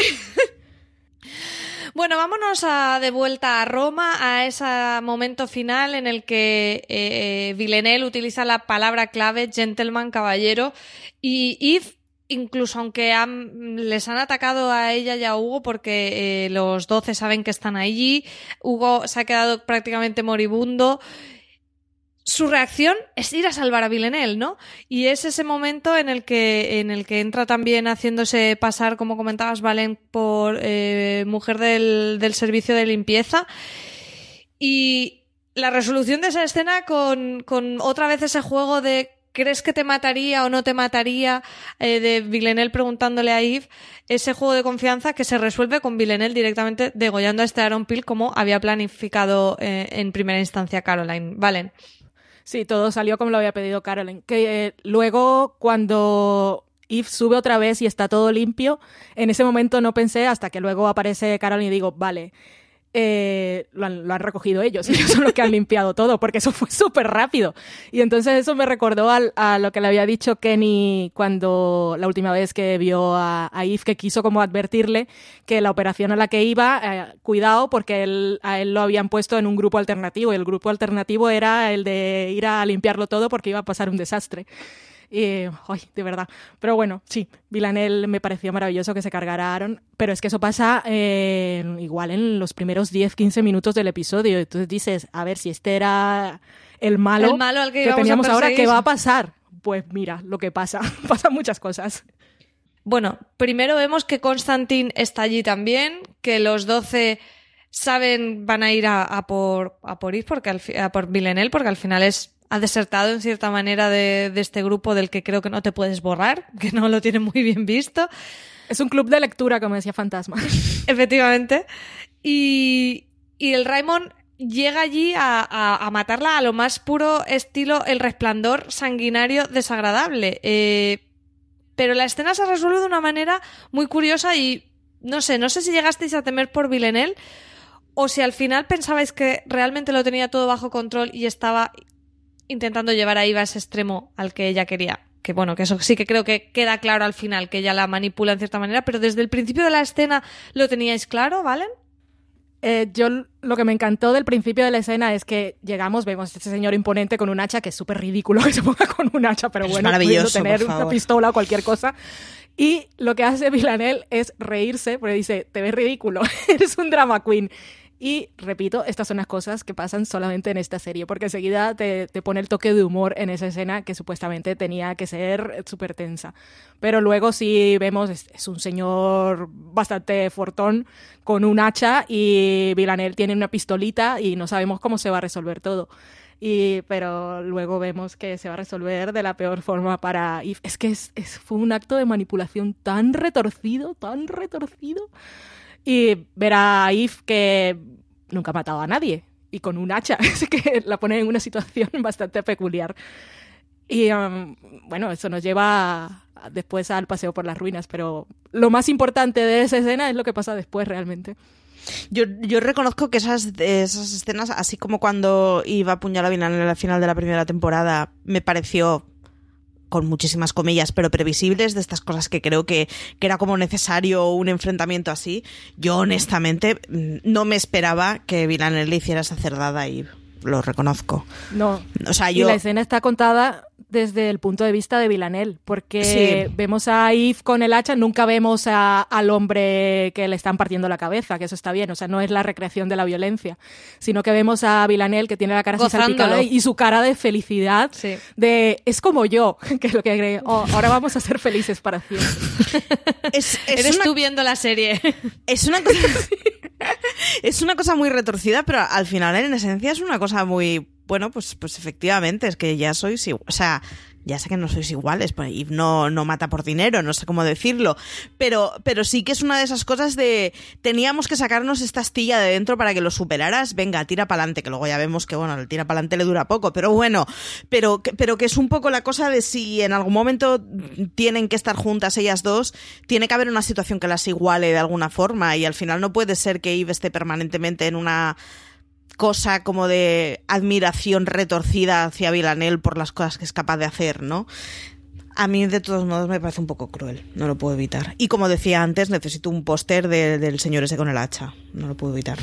Bueno, vámonos a, de vuelta a Roma, a ese momento final en el que eh, Villeneuve utiliza la palabra clave gentleman, caballero, y Eve, incluso aunque han- les han atacado a ella y a Hugo porque eh, los 12 saben que están allí, Hugo se ha quedado prácticamente moribundo. Su reacción es ir a salvar a Villeneuve, ¿no? Y es ese momento en el que, en el que entra también haciéndose pasar, como comentabas, Valen, por eh, mujer del, del servicio de limpieza. Y la resolución de esa escena con, con otra vez ese juego de ¿crees que te mataría o no te mataría? eh, de Villeneuve preguntándole a Eve, ese juego de confianza que se resuelve con Villeneuve directamente degollando a este Aaron Peel como había planificado eh, en primera instancia Caroline. Valen. Sí, todo salió como lo había pedido Carolyn. Que eh, luego, cuando Eve sube otra vez y está todo limpio, en ese momento no pensé hasta que luego aparece Carolyn y digo, vale, eh, lo, han, lo han recogido ellos, (laughs) ellos son los que han limpiado todo, porque eso fue súper rápido. Y entonces eso me recordó al- a lo que le había dicho Kenny cuando la última vez que vio a, a Eve, que quiso como advertirle que la operación a la que iba, eh, cuidado, porque él, a él lo habían puesto en un grupo alternativo, y el grupo alternativo era el de ir a limpiarlo todo porque iba a pasar un desastre. Y, ay, de verdad. Pero bueno, sí, Villanel me pareció maravilloso que se cargara a Aaron, pero es que eso pasa eh, igual en los primeros 10, 15 minutos del episodio. Entonces dices, a ver si este era el malo, El malo al que a teníamos ahora, ¿qué va a pasar? Pues mira, lo que pasa, (laughs) pasan muchas cosas. Bueno, primero vemos que Constantin está allí también, que los 12 saben, van a ir a, a por, a por Eve porque al, fi- a por Villeneuve, porque al final es, ha desertado en cierta manera de, de este grupo del que creo que no te puedes borrar, (laughs) que no lo tiene muy bien visto. Es un club de lectura, como decía Fantasma. (laughs) Efectivamente. Y, y el Raymond llega allí a, a- a matarla a lo más puro estilo el resplandor sanguinario desagradable. Eh, pero la escena se resuelve de una manera muy curiosa y no sé, no sé si llegasteis a temer por Villeneuve o si al final pensabais que realmente lo tenía todo bajo control y estaba intentando llevar a Eva a ese extremo al que ella quería. Que bueno, que eso sí que creo que queda claro al final, que ella la manipula en cierta manera, pero desde el principio de la escena lo teníais claro, ¿valen? Eh, yo lo que me encantó del principio de la escena es que llegamos, vemos a este señor imponente con un hacha, que es súper ridículo que se ponga (laughs) con un hacha, pero Es bueno, maravilloso, pudiendo tener por una pistola o cualquier cosa. Y lo que hace Villanel es reírse, porque dice, te ves ridículo, (laughs) eres un drama queen. Y repito, estas son las cosas que pasan solamente en esta serie, porque enseguida te, te pone el toque de humor en esa escena que supuestamente tenía que ser súper tensa. Pero luego sí vemos, es, un señor bastante fortón con un hacha y Villanel tiene una pistolita y no sabemos cómo se va a resolver todo. Y, pero luego vemos que se va a resolver de la peor forma para. Es que es- fue un acto de manipulación tan retorcido, tan retorcido. Y ver a Eve que nunca ha matado a nadie y con un hacha, (laughs) es que la pone en una situación (laughs) bastante peculiar. Y um, bueno, eso nos lleva después al paseo por las ruinas, pero lo más importante de esa escena es lo que pasa después realmente. Yo, yo reconozco que esas, esas escenas, así como cuando iba a apuñalar a en la final de la primera temporada, me pareció con muchísimas comillas, pero previsibles de estas cosas que creo que, que, era como necesario un enfrentamiento así. Yo honestamente mm, no me esperaba que Villanelle le hiciera esa cerdada y lo reconozco. No. O sea, y yo... la escena está contada desde el punto de vista de Villanelle, porque vemos a Yves con el hacha, nunca vemos a, al hombre que le están partiendo la cabeza, que eso está bien, o sea, no es la recreación de la violencia, sino que vemos a Villanelle que tiene la cara así salpicada y su cara de felicidad, de es como yo, (laughs) que es lo que cree, oh, ahora vamos a ser felices para siempre. es, Eres tú viendo la serie. Es una cosa... (laughs) (laughs) es una cosa muy retorcida, pero al final en esencia es una cosa muy bueno, pues, pues efectivamente, es que ya sois o sea, ya sé que no sois iguales, pues, y no, no mata por dinero, no sé cómo decirlo, pero, pero sí que es una de esas cosas de teníamos que sacarnos esta astilla de dentro para que lo superaras, venga, tira para adelante, que luego ya vemos que bueno, el tira para adelante le dura poco, pero bueno, pero, pero que es un poco la cosa de si en algún momento tienen que estar juntas ellas dos, tiene que haber una situación que las iguale de alguna forma, y al final no puede ser que Eve esté permanentemente en una cosa como de admiración retorcida hacia Villanel por las cosas que es capaz de hacer, ¿no? A mí, de todos modos, me parece un poco cruel. No lo puedo evitar. Y como decía antes, necesito un póster del señor ese con el hacha. No lo puedo evitar.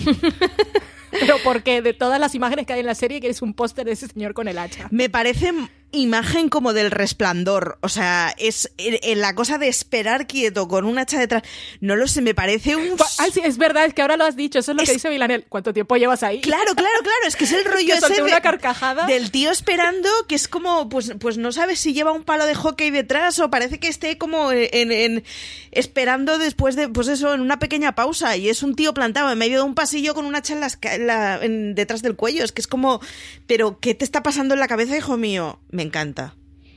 (laughs) Pero porque de todas las imágenes que hay en la serie, quieres un póster de ese señor con el hacha. Me parece imagen como del resplandor. O sea, es en la cosa de esperar quieto con un hacha detrás. No lo sé, me parece un. Ah, sí, es verdad, es que ahora lo has dicho. Eso es lo que dice Milanel. ¿Cuánto tiempo llevas ahí? Claro, claro, claro. Es que es el (laughs) rollo ese una carcajada. del tío esperando, que es como, pues, pues no sabes si lleva un palo de hockey detrás o parece que esté como en, esperando después de, pues eso, en una pequeña pausa. Y es un tío plantado en medio de un pasillo con un hacha en detrás del cuello. Es que es como, pero ¿qué te está pasando en la cabeza, hijo mío? Me encanta.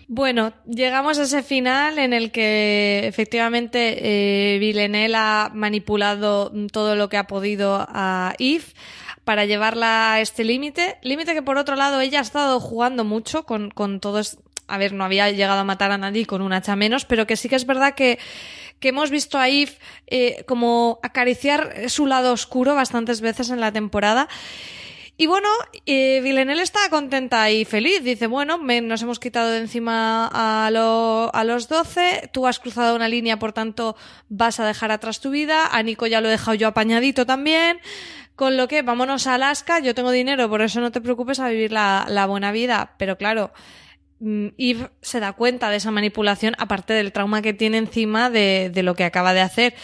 Bueno, llegamos a ese final en el que efectivamente eh, Villeneuve ha manipulado todo lo que ha podido a Eve para llevarla a este límite. Límite que por otro lado ella ha estado jugando mucho con, con todo A ver, no había llegado a matar a nadie con un hacha menos, pero que sí que es verdad que, que hemos visto a Eve eh, como acariciar su lado oscuro bastantes veces en la temporada. Y bueno, eh, Villeneuve está contenta y feliz. Dice, bueno, nos hemos quitado de encima a, a los 12, tú has cruzado una línea, por tanto vas a dejar atrás tu vida, a Nico ya lo he dejado yo apañadito también, con lo que vámonos a Alaska, yo tengo dinero, por eso no te preocupes a vivir la, la buena vida. Pero claro, mm, Eve se da cuenta de esa manipulación, aparte del trauma que tiene encima de, de lo que acaba de hacer.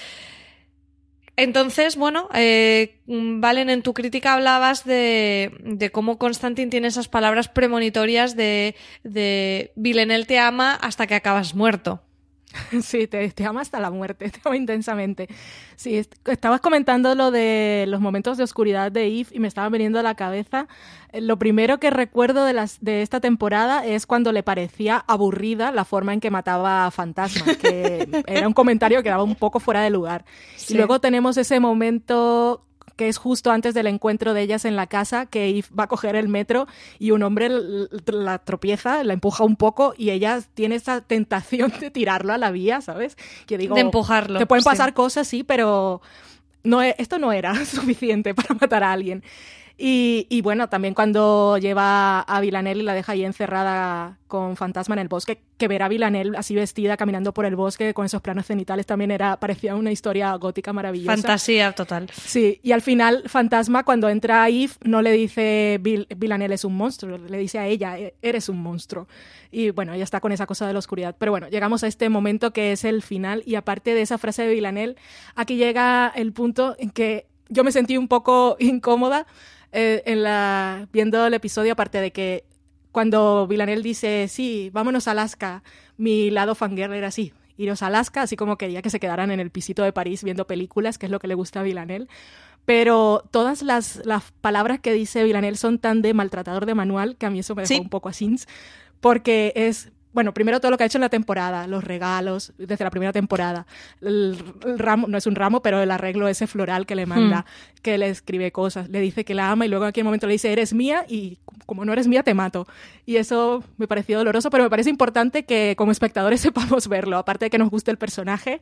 Entonces, bueno, eh, Valen, en tu crítica hablabas de, de cómo Constantin tiene esas palabras premonitorias de, de te ama hasta que acabas muerto. (laughs) Sí, te, te, ama hasta la muerte, (laughs) te ama intensamente. Sí, estabas comentando lo de los momentos de oscuridad de Eve y me estaba viniendo a la cabeza. Eh, lo primero que recuerdo de, las, de esta temporada es cuando le parecía aburrida la forma en que mataba a Fantasma, que (laughs) era un comentario que daba un poco fuera de lugar. Y luego tenemos ese momento que es justo antes del encuentro de ellas en la casa, que Eve va a coger el metro y un hombre la tropieza, la empuja un poco y ella tiene esa tentación de tirarlo a la vía, ¿sabes? Que digo, de empujarlo. Te pueden pasar cosas, sí, pero no, esto no era (laughs) suficiente para matar a alguien. Y, bueno, también cuando lleva a Villanelle y la deja ahí encerrada con Fantasma en el bosque, que ver a Villanelle así vestida caminando por el bosque con esos planos cenitales también era parecía una historia gótica maravillosa. Fantasía total. Sí, y al final Fantasma cuando entra a Eve no le dice Villanelle es un monstruo, le dice a ella e-, eres un monstruo. Y bueno, ella está con esa cosa de la oscuridad. Pero bueno, llegamos a este momento que es el final y aparte de esa frase de Villanelle, aquí llega el punto en que yo me sentí un poco incómoda eh, en la, viendo el episodio, aparte de que cuando Villanel dice, sí, vámonos a Alaska, mi lado fangirl era así, iros a Alaska, así como quería que se quedaran en el pisito de París viendo películas, que es lo que le gusta a Villanel. Pero todas las, las palabras que dice Villanel son tan de maltratador de manual que a mí eso me dejó un poco así, porque es bueno, primero todo lo que ha hecho en la temporada, los regalos desde la primera temporada, el, ramo, no es un ramo, pero el arreglo ese floral que le manda, hmm. que le escribe cosas, le dice que la ama y luego en aquel momento le dice, eres mía y como no eres mía te mato. Y eso me pareció doloroso, pero me parece importante que como espectadores (laughs) sepamos verlo, aparte de que nos guste el personaje,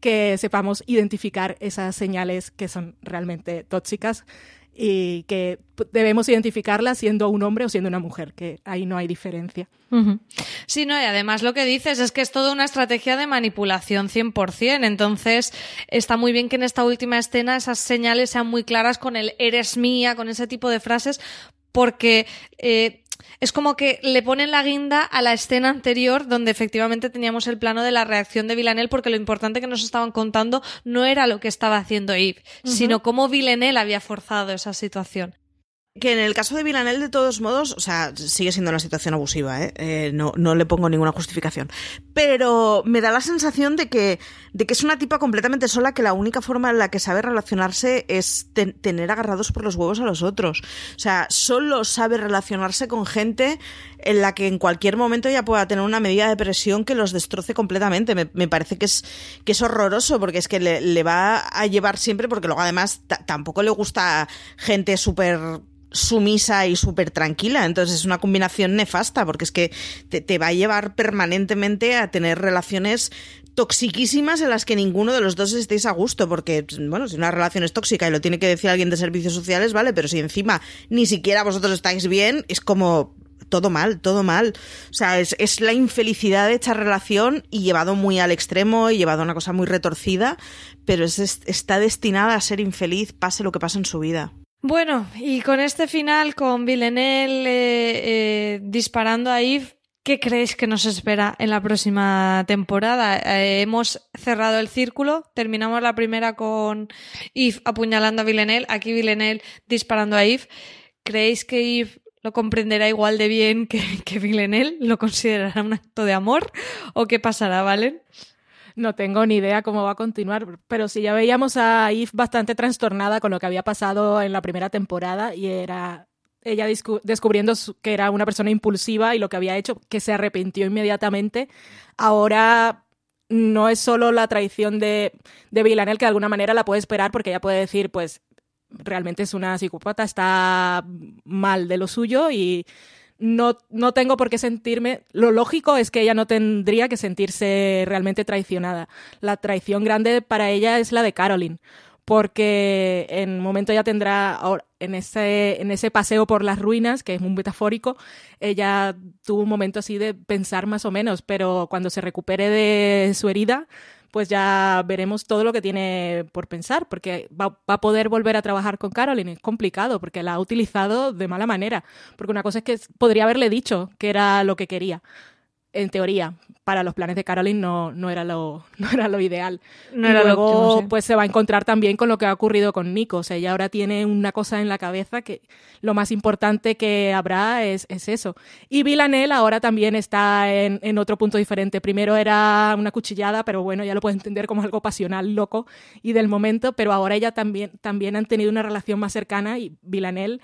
que sepamos identificar esas señales que son realmente tóxicas y que debemos identificarla siendo un hombre o siendo una mujer, que ahí no hay diferencia. Sí, no, y además lo que dices es que es toda una estrategia de manipulación 100%, entonces está muy bien que en esta última escena esas señales sean muy claras con el eres mía, con ese tipo de frases, porque eh, es como que le ponen la guinda a la escena anterior donde efectivamente teníamos el plano de la reacción de Villanelle porque lo importante que nos estaban contando no era lo que estaba haciendo Eve, sino cómo Villanelle había forzado esa situación. Que en el caso de Villanel, de todos modos, o sea, sigue siendo una situación abusiva, ¿eh? eh no, no, le pongo ninguna justificación. Pero me da la sensación de que, de que es una tipa completamente sola que la única forma en la que sabe relacionarse es tener agarrados por los huevos a los otros. O sea, solo sabe relacionarse con gente en la que en cualquier momento ella pueda tener una medida de presión que los destroce completamente. Me, parece que es, que es horroroso porque es que le, va a llevar siempre, porque luego además tampoco le gusta gente súper sumisa y súper tranquila. Entonces es una combinación nefasta porque es que te, va a llevar permanentemente a tener relaciones toxiquísimas en las que ninguno de los dos estéis a gusto, porque, bueno, si una relación es tóxica y lo tiene que decir alguien de servicios sociales, vale, pero si encima ni siquiera vosotros estáis bien, es como todo mal, todo mal. O sea, es, es la infelicidad de esta relación y llevado muy al extremo y llevado a una cosa muy retorcida, pero es, está destinada a ser infeliz pase lo que pase en su vida. Bueno, y con este final, con Villeneuve eh, eh, disparando a Yves, ¿qué creéis que nos espera en la próxima temporada? Eh, hemos cerrado el círculo, terminamos la primera con Yves apuñalando a Villeneuve, aquí Villeneuve disparando a Yves. ¿Creéis que Yves lo comprenderá igual de bien que, que Villeneuve? ¿Lo considerará un acto de amor? ¿O qué pasará, Valen? No tengo ni idea cómo va a continuar, pero sí ya veíamos a Eve bastante trastornada con lo que había pasado en la primera temporada y era ella descubriendo que era una persona impulsiva y lo que había hecho, que se arrepintió inmediatamente. Ahora no es solo la traición de, de Villanelle, que de alguna manera la puede esperar porque ella puede decir, pues realmente es una psicópata, está mal de lo suyo y no, no tengo por qué sentirme. Lo lógico es que ella no tendría que sentirse realmente traicionada. La traición grande para ella es la de Caroline, porque en un momento ella tendrá, en ese, en ese paseo por las ruinas, que es muy metafórico, ella tuvo un momento así de pensar más o menos, pero cuando se recupere de su herida, pues ya veremos todo lo que tiene por pensar, porque va, a poder volver a trabajar con Caroline. Es complicado, porque la ha utilizado de mala manera. Porque una cosa es que podría haberle dicho que era lo que quería, en teoría, para los planes de Caroline no, no, era, lo, (laughs) no era lo ideal. No y luego, pues se va a encontrar también con lo que ha ocurrido con Nico. O sea, ella ahora tiene una cosa en la cabeza que lo más importante que habrá es, es eso. Y Villanelle ahora también está en, en, otro punto diferente. Primero era una cuchillada, pero bueno, ya lo puede entender como algo pasional, loco y del momento, pero ahora ella también, también han tenido una relación más cercana y Villanelle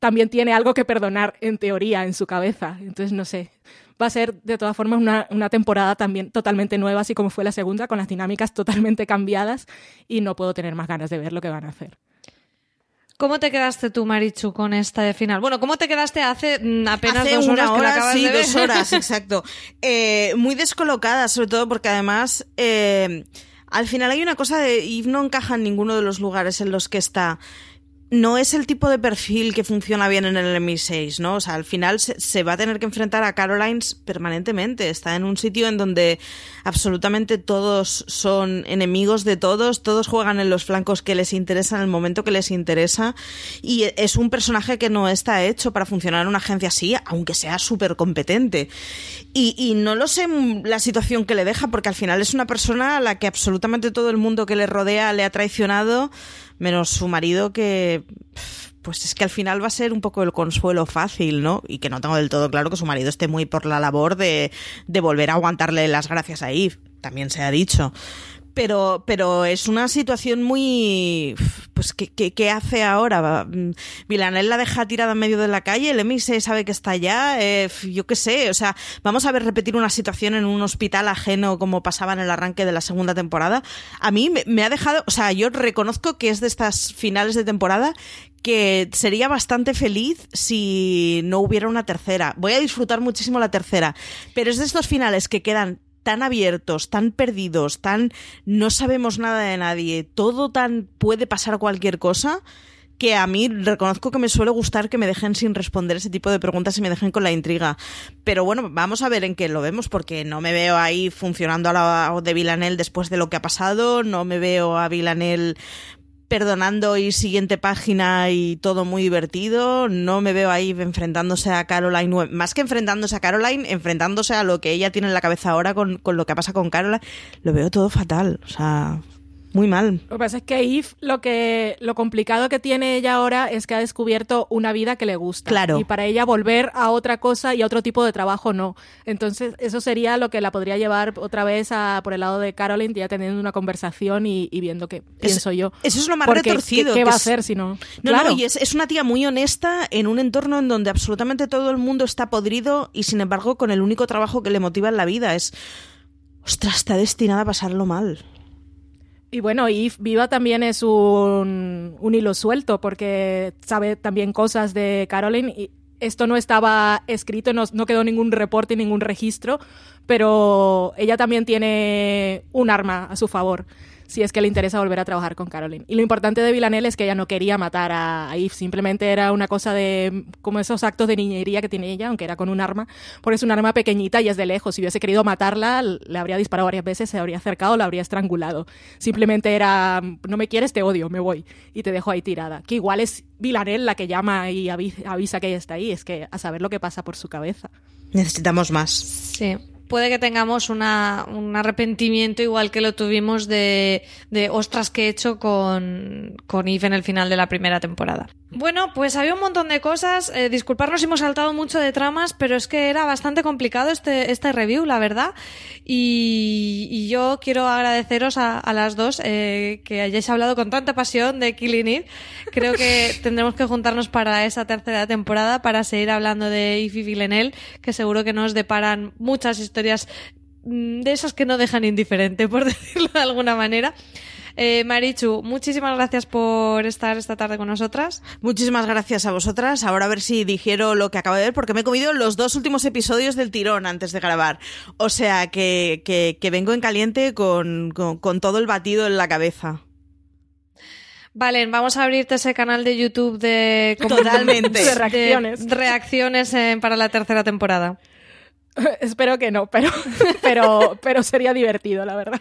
también tiene algo que perdonar en teoría en su cabeza. Entonces, no sé, va a ser de todas formas una, una, temporada también totalmente nueva, así como fue la segunda, con las dinámicas totalmente cambiadas y no puedo tener más ganas de ver lo que van a hacer. ¿Cómo te quedaste tú, Marichu, con esta de final? Bueno, ¿cómo te quedaste hace mm, apenas hace dos horas una hora, que la sí, de ver? dos horas, (laughs) exacto. Eh, muy descolocada, sobre todo porque además eh, al final hay una cosa de y no encaja en ninguno de los lugares en los que está no es el tipo de perfil que funciona bien en el MI6, ¿no? O sea, al final se, va a tener que enfrentar a Carolines permanentemente. Está en un sitio en donde absolutamente todos son enemigos de todos, todos juegan en los flancos que les interesa en el momento que les interesa. Y es un personaje que no está hecho para funcionar en una agencia así, aunque sea súper competente. Y, y no lo sé la situación que le deja, porque al final es una persona a la que absolutamente todo el mundo que le rodea le ha traicionado menos su marido que pues es que al final va a ser un poco el consuelo fácil, ¿no? Y que no tengo del todo claro que su marido esté muy por la labor de, de volver a aguantarle las gracias a también se ha dicho. Pero, pero es una situación muy, pues ¿qué, qué, qué hace ahora? Mm, Villanelle la deja tirada en medio de la calle, el se sabe que está allá, eh, yo qué sé, o sea, vamos a ver repetir una situación en un hospital ajeno como pasaba en el arranque de la segunda temporada. A mí me, me ha dejado, o sea, yo reconozco que es de estas finales de temporada que sería bastante feliz si no hubiera una tercera. Voy a disfrutar muchísimo la tercera, pero es de estos finales que quedan tan abiertos, tan perdidos, tan no sabemos nada de nadie, todo tan puede pasar cualquier cosa que a mí reconozco que me suele gustar que me dejen sin responder ese tipo de preguntas y me dejen con la intriga. Pero bueno, vamos a ver en qué lo vemos, porque no me veo ahí funcionando a la de Villanel después de lo que ha pasado, no me veo a Villanel perdonando y siguiente página y todo muy divertido. No me veo ahí enfrentándose a Caroline, más que enfrentándose a Caroline, enfrentándose a lo que ella tiene en la cabeza ahora con, con lo que pasa con Caroline. Lo veo todo fatal. O sea, muy mal. Lo que pasa es que Eve, lo que lo complicado que tiene ella ahora es que ha descubierto una vida que le gusta. Claro. Y para ella volver a otra cosa y a otro tipo de trabajo no. Entonces, eso sería lo que la podría llevar otra vez a, por el lado de Caroline, ya teniendo una conversación y, viendo qué pienso yo. Eso es lo más Porque, retorcido. ¿Qué, qué va a hacer si no? No, claro. no, y es, es una tía muy honesta en un entorno en donde absolutamente todo el mundo está podrido y sin embargo con el único trabajo que le motiva en la vida es... Ostras, está destinada a pasarlo mal. Y bueno, Eve Viva también es un, un hilo suelto porque sabe también cosas de Caroline y esto no estaba escrito, no, no quedó ningún reporte, ningún registro, pero ella también tiene un arma a su favor si es que le interesa volver a trabajar con Caroline. Y lo importante de Villanelle es que ella no quería matar a, Eve, simplemente era una cosa de como esos actos de niñería que tiene ella, aunque era con un arma, porque es un arma pequeñita y es de lejos. Si hubiese querido matarla, le habría disparado varias veces, se habría acercado, la habría estrangulado. Simplemente era, no me quieres, te odio, me voy. Y te dejo ahí tirada. Que igual es Villanelle la que llama y avi- avisa que ella está ahí, es que a saber lo que pasa por su cabeza. Necesitamos más. Sí. Puede que tengamos un arrepentimiento igual que lo tuvimos de, de ostras que he hecho con, con Eve en el final de la primera temporada. Bueno, pues había un montón de cosas. Eh, disculparnos hemos saltado mucho de tramas, pero es que era bastante complicado este, este review, la verdad. Y yo quiero agradeceros a, a las dos eh, que hayáis hablado con tanta pasión de Killing Eve. Creo que (laughs) tendremos que juntarnos para esa tercera temporada para seguir hablando de Eve y Villanelle, que seguro que nos deparan muchas historias mm, de esas que no dejan indiferente, (laughs) por decirlo de alguna manera. Eh, Marichu, muchísimas gracias por estar esta tarde con nosotras. Muchísimas gracias a vosotras. Ahora a ver si digiero lo que acabo de ver, porque me he comido los dos últimos episodios del tirón antes de grabar. O sea que, que, que vengo en caliente con, con, con todo el batido en la cabeza. Valen, vamos a abrirte ese canal de YouTube de... Totalmente. De reacciones. de reacciones eh, para la tercera temporada. (laughs) Espero que no, pero, (laughs) pero, pero sería divertido, la verdad.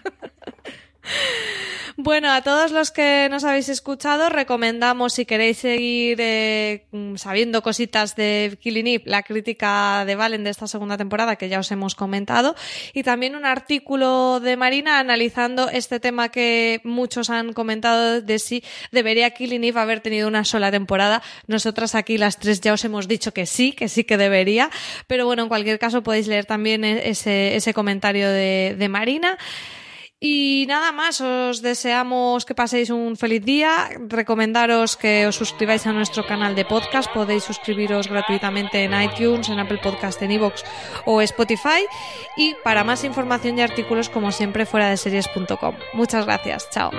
Bueno, a todos los que nos habéis escuchado, recomendamos si queréis seguir eh, mm, sabiendo cositas de Killing Eve, la crítica de Valen de esta segunda temporada que ya os hemos comentado, y también un artículo de Marina analizando este tema que muchos han comentado de si debería Killing Eve haber tenido una sola temporada. Nosotras aquí las tres ya os hemos dicho que sí, que sí que debería, pero bueno, en cualquier caso podéis leer también e- ese, ese comentario de, de Marina. Y nada más, os deseamos que paséis un feliz día. Recomendaros que os suscribáis a nuestro canal de podcast. Podéis suscribiros gratuitamente en iTunes, en Apple Podcast, en iVoox o Spotify. Y para más información y artículos, como siempre, fuera de series.com. Muchas gracias. Chao.